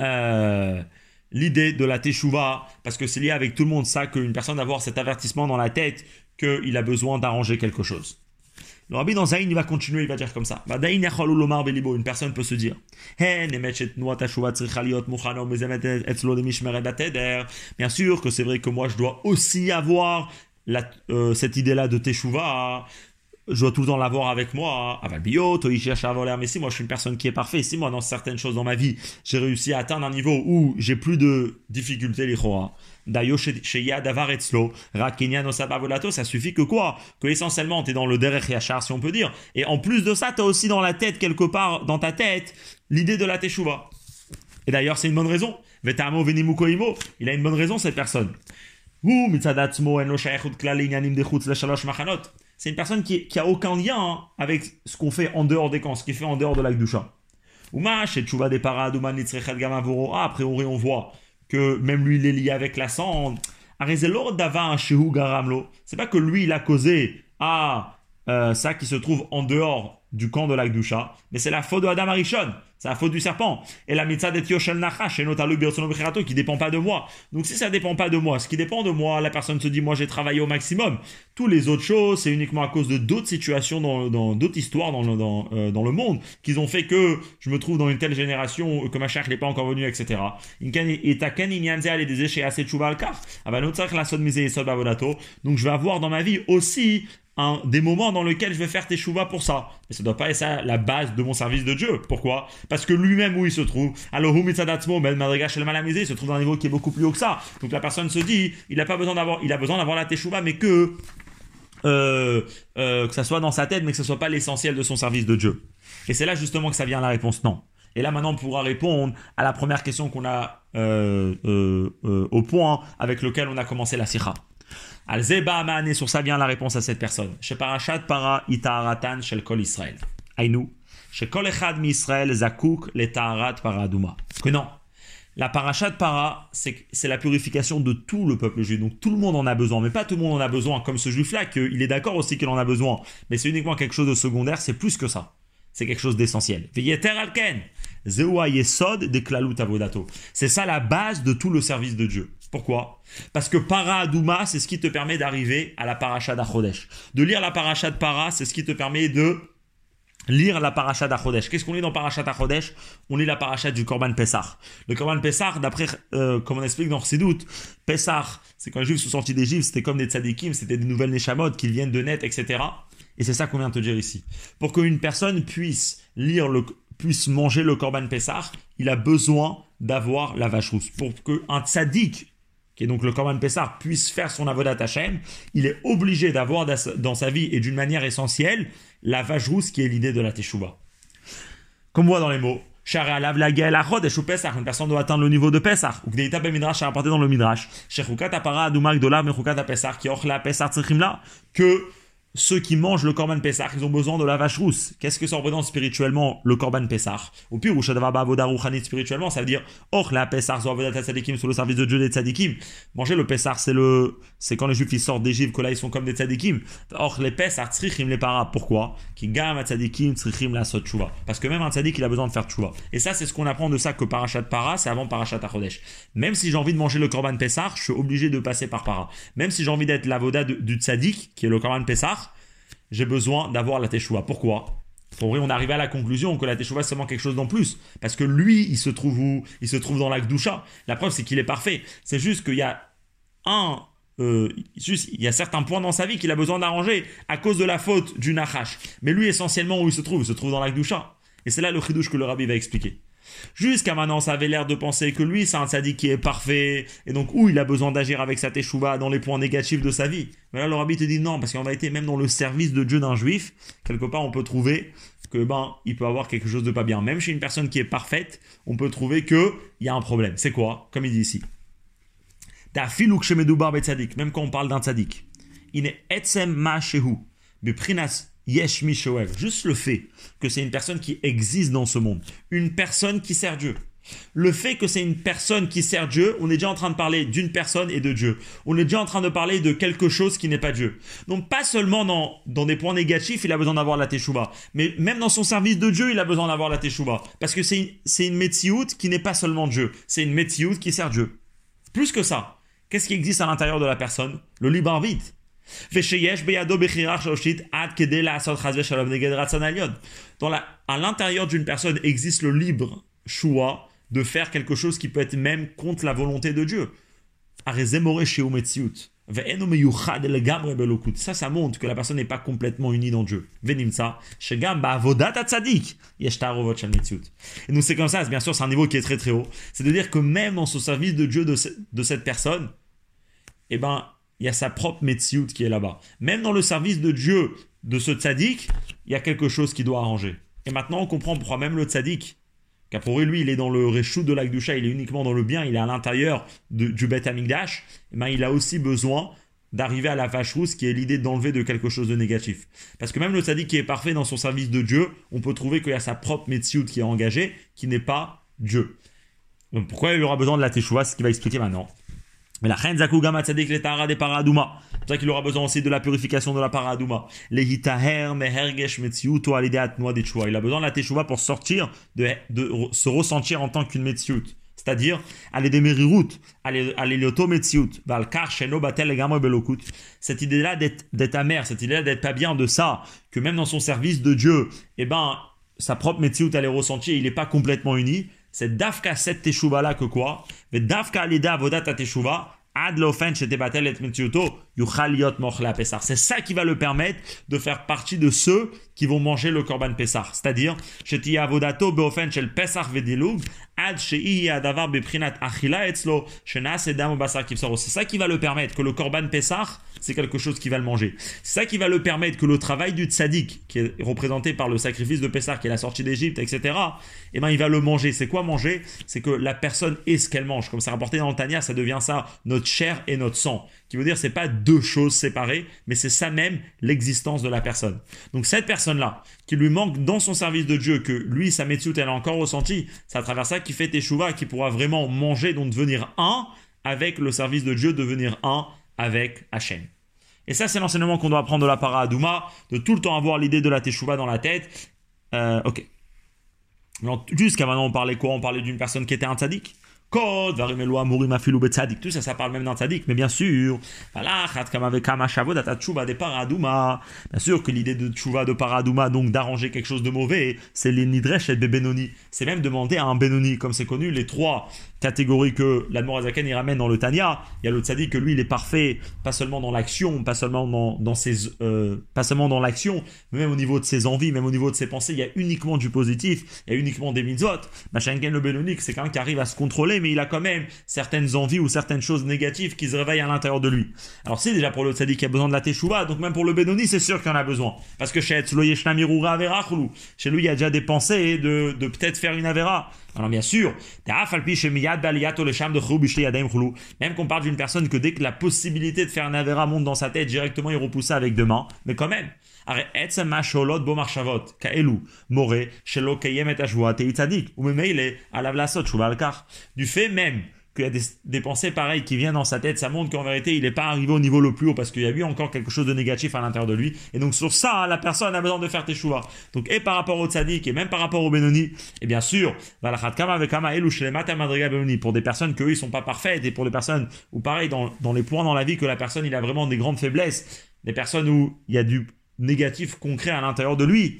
euh, l'idée de la teshuva, parce que c'est lié avec tout le monde ça, qu'une personne a avoir cet avertissement dans la tête qu'il a besoin d'arranger quelque chose. Le rabbi dans Zayn, il va continuer, il va dire comme ça. Une personne peut se dire Bien sûr que c'est vrai que moi je dois aussi avoir euh, cette idée-là de teshuva, je dois tout le temps l'avoir avec moi. Avalbio, cherche à voler. Mais si moi je suis une personne qui est parfaite, si moi dans certaines choses dans ma vie, j'ai réussi à atteindre un niveau où j'ai plus de difficultés, les D'ailleurs, chez Yadavar ça suffit que quoi? Que essentiellement, tu es dans le Derech Yachar, si on peut dire. Et en plus de ça, tu as aussi dans la tête, quelque part, dans ta tête, l'idée de la Teshuva. Et d'ailleurs, c'est une bonne raison. Vetamo Venimukoimo, il a une bonne raison, cette personne. C'est une personne qui, qui a aucun lien hein, avec ce qu'on fait en dehors des camps, ce qui fait en dehors de l'Akdusha. des ah, après on voit que même lui il est lié avec la cendre. C'est pas que lui il a causé à euh, ça qui se trouve en dehors du camp de l'Akdusha, mais c'est la faute de Adam Arishon. C'est la faute du serpent. Et la mitzvah de Yoshel Nachash, et notamment qui dépend pas de moi. Donc si ça dépend pas de moi, ce qui dépend de moi, la personne se dit, moi j'ai travaillé au maximum. Tous les autres choses, c'est uniquement à cause de d'autres situations, dans, d'autres histoires dans le, dans, euh, dans le monde, qu'ils ont fait que je me trouve dans une telle génération, que ma chère n'est pas encore venue, etc. Donc je vais avoir dans ma vie aussi des moments dans lesquels je vais faire tes teshuva pour ça. Mais ça doit pas être ça la base de mon service de Dieu. Pourquoi? Parce que lui-même où il se trouve, alors il se trouve dans un niveau qui est beaucoup plus haut que ça. Donc la personne se dit, il a pas besoin d'avoir, il a besoin d'avoir la teshuva, mais que euh, euh, que ça soit dans sa tête, mais que ce soit pas l'essentiel de son service de Dieu. Et c'est là justement que ça vient la réponse non. Et là maintenant on pourra répondre à la première question qu'on a euh, au point avec lequel on a commencé la sikha. Al Zeba sur ça vient la réponse à cette personne. Chez Para Itaharatan Shel Kol Israël. Aïnou. Chez Kol Echad Mi Israël Zakouk le Taharat Paradouma. Que non. La Parashat Para, c'est la purification de tout le peuple juif. Donc tout le monde en a besoin, mais pas tout le monde en a besoin, comme ce juif-là, qu'il est d'accord aussi qu'il en a besoin. Mais c'est uniquement quelque chose de secondaire, c'est plus que ça. C'est quelque chose d'essentiel. C'est ça la base de tout le service de Dieu. Pourquoi? Parce que Para Adouma, c'est ce qui te permet d'arriver à la paracha d'Achodesh. De lire la paracha de Para, c'est ce qui te permet de lire la paracha d'Achodesh. Qu'est-ce qu'on lit dans paracha d'Achodesh? On lit la paracha du Korban Pessah. Le Korban Pessah, d'après, euh, comme on explique dans Chassidut, Pessah, c'est quand les Juifs sont sortis d'Égypte, c'était comme des tzadikim, c'était des nouvelles Neshamot qui viennent de net, etc. Et c'est ça qu'on vient de te dire ici. Pour qu'une personne puisse lire le, puisse manger le Korban Pessah, il a besoin d'avoir la vache rousse. Pour qu'un tzaddik qui est donc le Korban Pessah, puisse faire son avodat Hashem, il est obligé d'avoir dans sa vie et d'une manière essentielle la vache rousse qui est l'idée de la Teshuvah. Comme on voit dans les mots, une personne doit atteindre le niveau de Pesach. Ou Midrash a rapporté dans le Midrash. Que ceux qui mangent le Korban Pessah, ils ont besoin de la vache rousse. Qu'est-ce que ça représente spirituellement, le Korban Pessah Au pire, spirituellement, ça veut dire, or la Pessah, tzadikim, sur le service de Dieu des tzadikim. Manger le Pessah, c'est le, c'est quand les juifs ils sortent d'Égypte, que là ils sont comme des tzadikim. Or, les Pessah, tzrichim les para. Pourquoi? Qui gam tzadikim, tzrichim la sot Parce que même un tzadik, il a besoin de faire tchouva. Et ça, c'est ce qu'on apprend de ça que parachat para, c'est avant parachat achodesh. Même si j'ai envie de manger le Korban Pessah, je suis obligé de passer par para. Même si j'ai envie d'être l'avoda du tzadik, qui est le Korban Pessah, j'ai besoin d'avoir la teshuva. Pourquoi? On arrive à la conclusion que la teshuva c'est seulement quelque chose d'en plus. Parce que lui, il se trouve où? Il se trouve dans l'Akdusha. La preuve, c'est qu'il est parfait. C'est juste qu'il y a un. Euh, juste, il y a certains points dans sa vie qu'il a besoin d'arranger à cause de la faute du Nachash. Mais lui, essentiellement, où il se trouve? Il se trouve dans l'Akdusha. Et c'est là le chidouche que le rabbi va expliquer. Jusqu'à maintenant, ça avait l'air de penser que lui, c'est un sadique qui est parfait, et donc où il a besoin d'agir avec sa teshuva dans les points négatifs de sa vie. Mais là, le rabbi te dit non, parce qu'en été même dans le service de Dieu d'un juif, quelque part, on peut trouver que ben, il peut avoir quelque chose de pas bien. Même chez une personne qui est parfaite, on peut trouver que il y a un problème. C'est quoi? Comme il dit ici. Même quand on parle d'un tzadik. Il est etzem ma shehu. Prinas Yesh Juste le fait que c'est une personne qui existe dans ce monde. Une personne qui sert Dieu. Le fait que c'est une personne qui sert Dieu, on est déjà en train de parler d'une personne et de Dieu. On est déjà en train de parler de quelque chose qui n'est pas Dieu. Donc pas seulement dans, des points négatifs, il a besoin d'avoir la teshuva, mais même dans son service de Dieu, il a besoin d'avoir la teshuva. Parce que c'est une, une qui n'est pas seulement Dieu, c'est une métiout qui sert Dieu. Plus que ça, qu'est-ce qui existe à l'intérieur de la personne? Le libre arbitre. Dans la, à l'intérieur d'une personne existe le libre choix de faire quelque chose qui peut être même contre la volonté de Dieu. Ça, ça montre que la personne n'est pas complètement unie dans Dieu. Et nous, c'est comme ça, bien sûr, c'est un niveau qui est très très haut. C'est de dire que même dans ce service de Dieu de, de cette personne, eh ben, il y a sa propre Metsiout qui est là-bas. Même dans le service de Dieu de ce tzaddik, il y a quelque chose qui doit arranger. Et maintenant, on comprend pourquoi même le tzaddik, car pour lui, il est dans le réchou de l'Akdusha, il est uniquement dans le bien, il est à l'intérieur du Bet Amigdash, et eh ben, il a aussi besoin d'arriver à la vache rousse qui est l'idée d'enlever de quelque chose de négatif. Parce que même le tzaddik qui est parfait dans son service de Dieu, on peut trouver qu'il y a sa propre Metsiout qui est engagée, qui n'est pas Dieu. Donc pourquoi il aura besoin de la Teshuvah, c'est ce qu'il va expliquer maintenant. Mais la reine Zakugama Tzadik le des Paradouma. C'est pour ça qu'il aura besoin aussi de la purification de la Paradouma. Les Hitaher Mehergesh Metziuto Alideat Noa de Il a besoin de la Teshuva pour sortir, de, de se ressentir en tant qu'une Metziut. C'est-à-dire, aller des Merirut, aller l'Oto Metziut, Valkar Sheno Batel Gamo Belokut. Cette idée-là d'être amer, cette idée-là d'être pas bien de ça, que même dans son service de Dieu, eh ben, sa propre Metziut, elle est ressentie il n'est pas complètement uni c'est Dafka cette teshuva là que quoi? Mais Dafka l'ida avodat teshuva ad l'offen chez batel et C'est ça qui va le permettre de faire partie de ceux qui vont manger le korban Pessah. C'est-à-dire, C'est ça qui va le permettre que le korban Pessah, c'est quelque chose qui va le manger. C'est ça qui va le permettre que le travail du tzaddik, qui est représenté par le sacrifice de Pessah, qui est la sortie d'Égypte, etc., eh ben, il va le manger. C'est quoi manger? C'est que la personne est ce qu'elle mange. Comme c'est rapporté dans le Tania, ça devient ça, notre chair et notre sang. Qui veut dire, c'est pas deux choses séparées, mais c'est ça même l'existence de la personne. Donc cette personne-là, qui lui manque dans son service de Dieu, que lui, sa méthode, elle a encore ressenti, c'est à travers ça qu'il fait Teshuvah, qui pourra vraiment manger, donc devenir un avec le service de Dieu, devenir un avec Hachem. Et ça, c'est l'enseignement qu'on doit apprendre de la para Adouma, de tout le temps avoir l'idée de la Teshuvah dans la tête. Euh, ok. Jusqu'à maintenant, on parlait quoi? On parlait d'une personne qui était un tzaddik. Code, tout ça, ça parle même d'un tzaddik, mais bien sûr, bien sûr que l'idée de tchouva de paradouma, donc d'arranger quelque chose de mauvais, c'est les nidresh et benoni. C'est même demander à un benoni, comme c'est connu, les trois catégorie que l'Admorazaken y ramène dans le Tania. Il y a le tzaddik que lui il est parfait, pas seulement dans l'action, pas seulement dans, dans ses, euh, pas seulement dans l'action, mais même au niveau de ses envies, même au niveau de ses pensées, il y a uniquement du positif, il y a uniquement des mitzvot. Machenken le Benonique, c'est quelqu'un qui arrive à se contrôler, mais il a quand même certaines envies ou certaines choses négatives qui se réveillent à l'intérieur de lui. Alors c'est déjà pour le tzaddik qui a besoin de la teshuva, donc même pour le Benoni, c'est sûr qu'il en a besoin. Parce que chez chez lui, il y a déjà des pensées de, de peut-être faire une avera. Alors bien sûr, même qu'on parle d'une personne que dès que la possibilité de faire un avera monte dans sa tête, directement il repousse ça avec deux mains, mais quand même. Du fait même qu'il y a des, pensées pareilles qui viennent dans sa tête, ça montre qu'en vérité, il n'est pas arrivé au niveau le plus haut parce qu'il y a eu encore quelque chose de négatif à l'intérieur de lui. Et donc, sur ça, la personne a besoin de faire tes choix. Donc, et par rapport au tzaddik et même par rapport au Benoni, et bien sûr, pour des personnes que eux, ils sont pas parfaites et pour des personnes où, pareil, dans, dans les points dans la vie que la personne, il a vraiment des grandes faiblesses, des personnes où il y a du négatif concret à l'intérieur de lui,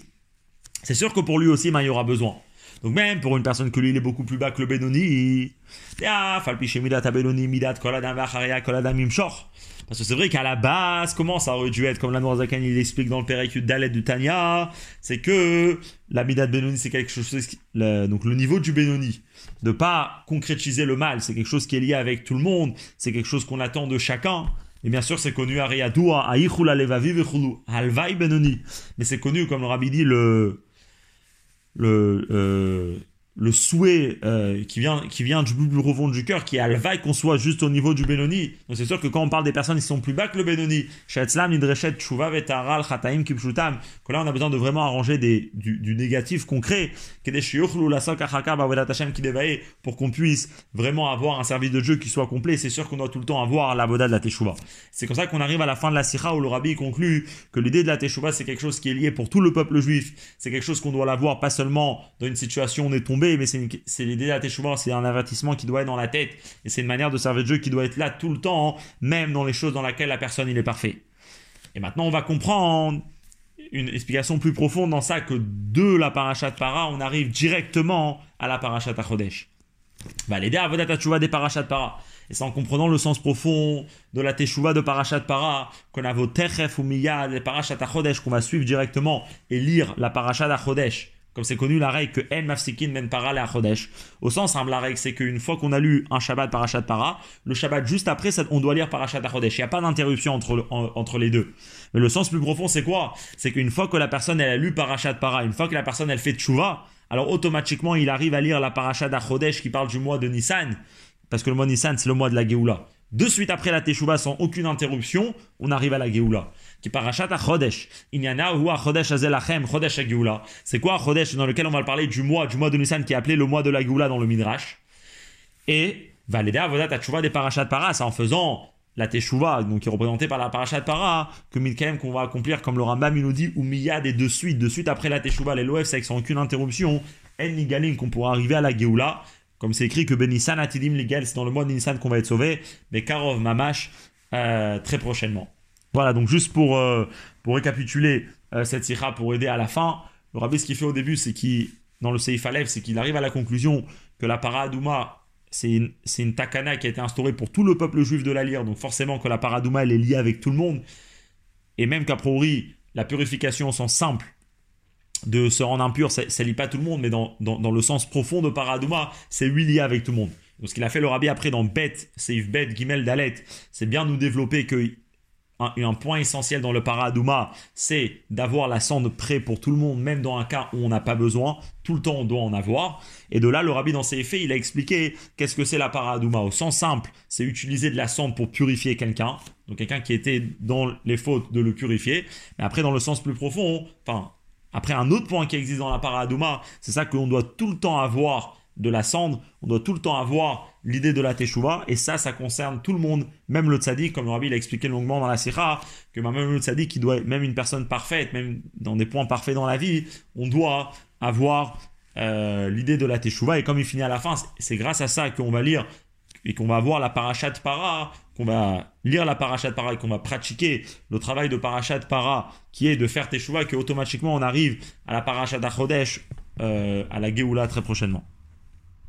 c'est sûr que pour lui aussi, ben, il y aura besoin. Donc même pour une personne que lui, il est beaucoup plus bas que le Benoni, parce que c'est vrai qu'à la base, comment ça aurait dû être, comme la Zakan il explique dans le Pérécute d'Alet du Tanya, c'est que la Midat Benoni, c'est quelque chose, donc le niveau du Benoni, de pas concrétiser le mal, c'est quelque chose qui est lié avec tout le monde, c'est quelque chose qu'on attend de chacun. Et bien sûr, c'est connu à Halvai Benoni. Mais c'est connu, comme le rabbi dit, le, le, euh, le souhait euh, qui, vient, qui vient du plus profond du cœur, qui est à qu'on soit juste au niveau du Benoni. Donc c'est sûr que quand on parle des personnes qui sont plus bas que le Benoni, que là on a besoin de vraiment arranger des, du, du négatif concret, pour qu'on puisse vraiment avoir un service de Dieu qui soit complet. C'est sûr qu'on doit tout le temps avoir la boda de la Teshuvah. C'est comme ça qu'on arrive à la fin de la Sikha où le Rabbi conclut que l'idée de la Teshuvah c'est quelque chose qui est lié pour tout le peuple juif. C'est quelque chose qu'on doit l'avoir pas seulement dans une situation où on est tombé mais c'est l'idée de la Teshuvah, c'est un avertissement qui doit être dans la tête, et c'est une manière de servir Dieu qui doit être là tout le temps, même dans les choses dans lesquelles la personne il est parfait. Et maintenant on va comprendre une explication plus profonde dans ça que de la parachat para, on arrive directement à la parachat Chodesh. Va l'aider à la Teshuvah des parachat para. Et c'est en comprenant le sens profond de la Teshuvah de parachat para qu'on a vos Techef ou Miyad, les parachat Chodesh qu'on va suivre directement et lire la parachat Chodesh comme c'est connu la règle que En Mafsikin Men Para à Chodesh. Au sens simple, la règle c'est qu'une fois qu'on a lu un Shabbat Parashat Para, le Shabbat juste après, on doit lire Parashat Chodesh. Il n'y a pas d'interruption entre, entre les deux. Mais le sens plus profond c'est quoi? C'est qu'une fois que la personne elle a lu Parashat Para, une fois que la personne elle fait Tshuva, alors automatiquement il arrive à lire la Parashat Chodesh qui parle du mois de Nissan. Parce que le mois Nissan c'est le mois de la Géoula. De suite après la Teshuvah, sans aucune interruption, on arrive à la Géoula qui parachat à Chodesh. Inyana ou à Chodesh Azelachem, Chodesh Agioula. C'est quoi Chodesh dans lequel on va parler du mois, du mois de Nissan qui est appelé le mois de la Géoula dans le Midrash? Et va l'aider à Vodat Tchouva des parachat para, c'est en faisant la Teshuvah, donc qui est représentée par la parachat para, que Midkaem qu'on va accomplir comme le Rambam il nous dit, ou Miyad et de suite, de suite après la Teshuvah, les Loef, c'est sans aucune interruption, En Nigalim qu'on pourra arriver à la Géoula, comme c'est écrit que Benissan Atidim Ligal, c'est dans le mois de Nissan qu'on va être sauvé, mais Karov Mamash, euh, très prochainement. Voilà, donc juste pour, euh, pour récapituler euh, cette sira pour aider à la fin, le rabbi ce qu'il fait au début, c'est qu'il, dans le Seif Alev, c'est qu'il arrive à la conclusion que la paradouma, c'est une, une, takana qui a été instaurée pour tout le peuple juif de la lire, donc forcément que la paradouma, elle est liée avec tout le monde, et même qu'à priori, la purification au sens simple de se rendre impur, ça ne lie pas tout le monde, mais dans, dans, le sens profond de paradouma, c'est lui lié avec tout le monde. Donc ce qu'il a fait le rabbi après dans Bet, Seif Bet, Gimel Dalet, c'est bien nous développer que un, point essentiel dans le paradouma, c'est d'avoir la cendre prêt pour tout le monde, même dans un cas où on n'a pas besoin. Tout le temps, on doit en avoir. Et de là, le rabbi, dans ses effets, il a expliqué qu'est-ce que c'est la paradouma. Au sens simple, c'est utiliser de la cendre pour purifier quelqu'un. Donc, quelqu'un qui était dans les fautes de le purifier. Mais après, dans le sens plus profond, enfin, après, un autre point qui existe dans la paradouma, c'est ça qu'on doit tout le temps avoir de la cendre, on doit tout le temps avoir l'idée de la teshuva, et ça, ça concerne tout le monde, même le tzaddik, comme le rabbi l'a expliqué longuement dans la sikha, que même le tzaddik, qui doit, même une personne parfaite, même dans des points parfaits dans la vie, on doit avoir euh, l'idée de la teshuva, et comme il finit à la fin, c'est grâce à ça qu'on va lire et qu'on va voir la parachat para, qu'on va lire la parachat para et qu'on va pratiquer le travail de parachat para qui est de faire teshuva, que automatiquement on arrive à la parachat d'Achodesh, euh, à la Géoula très prochainement.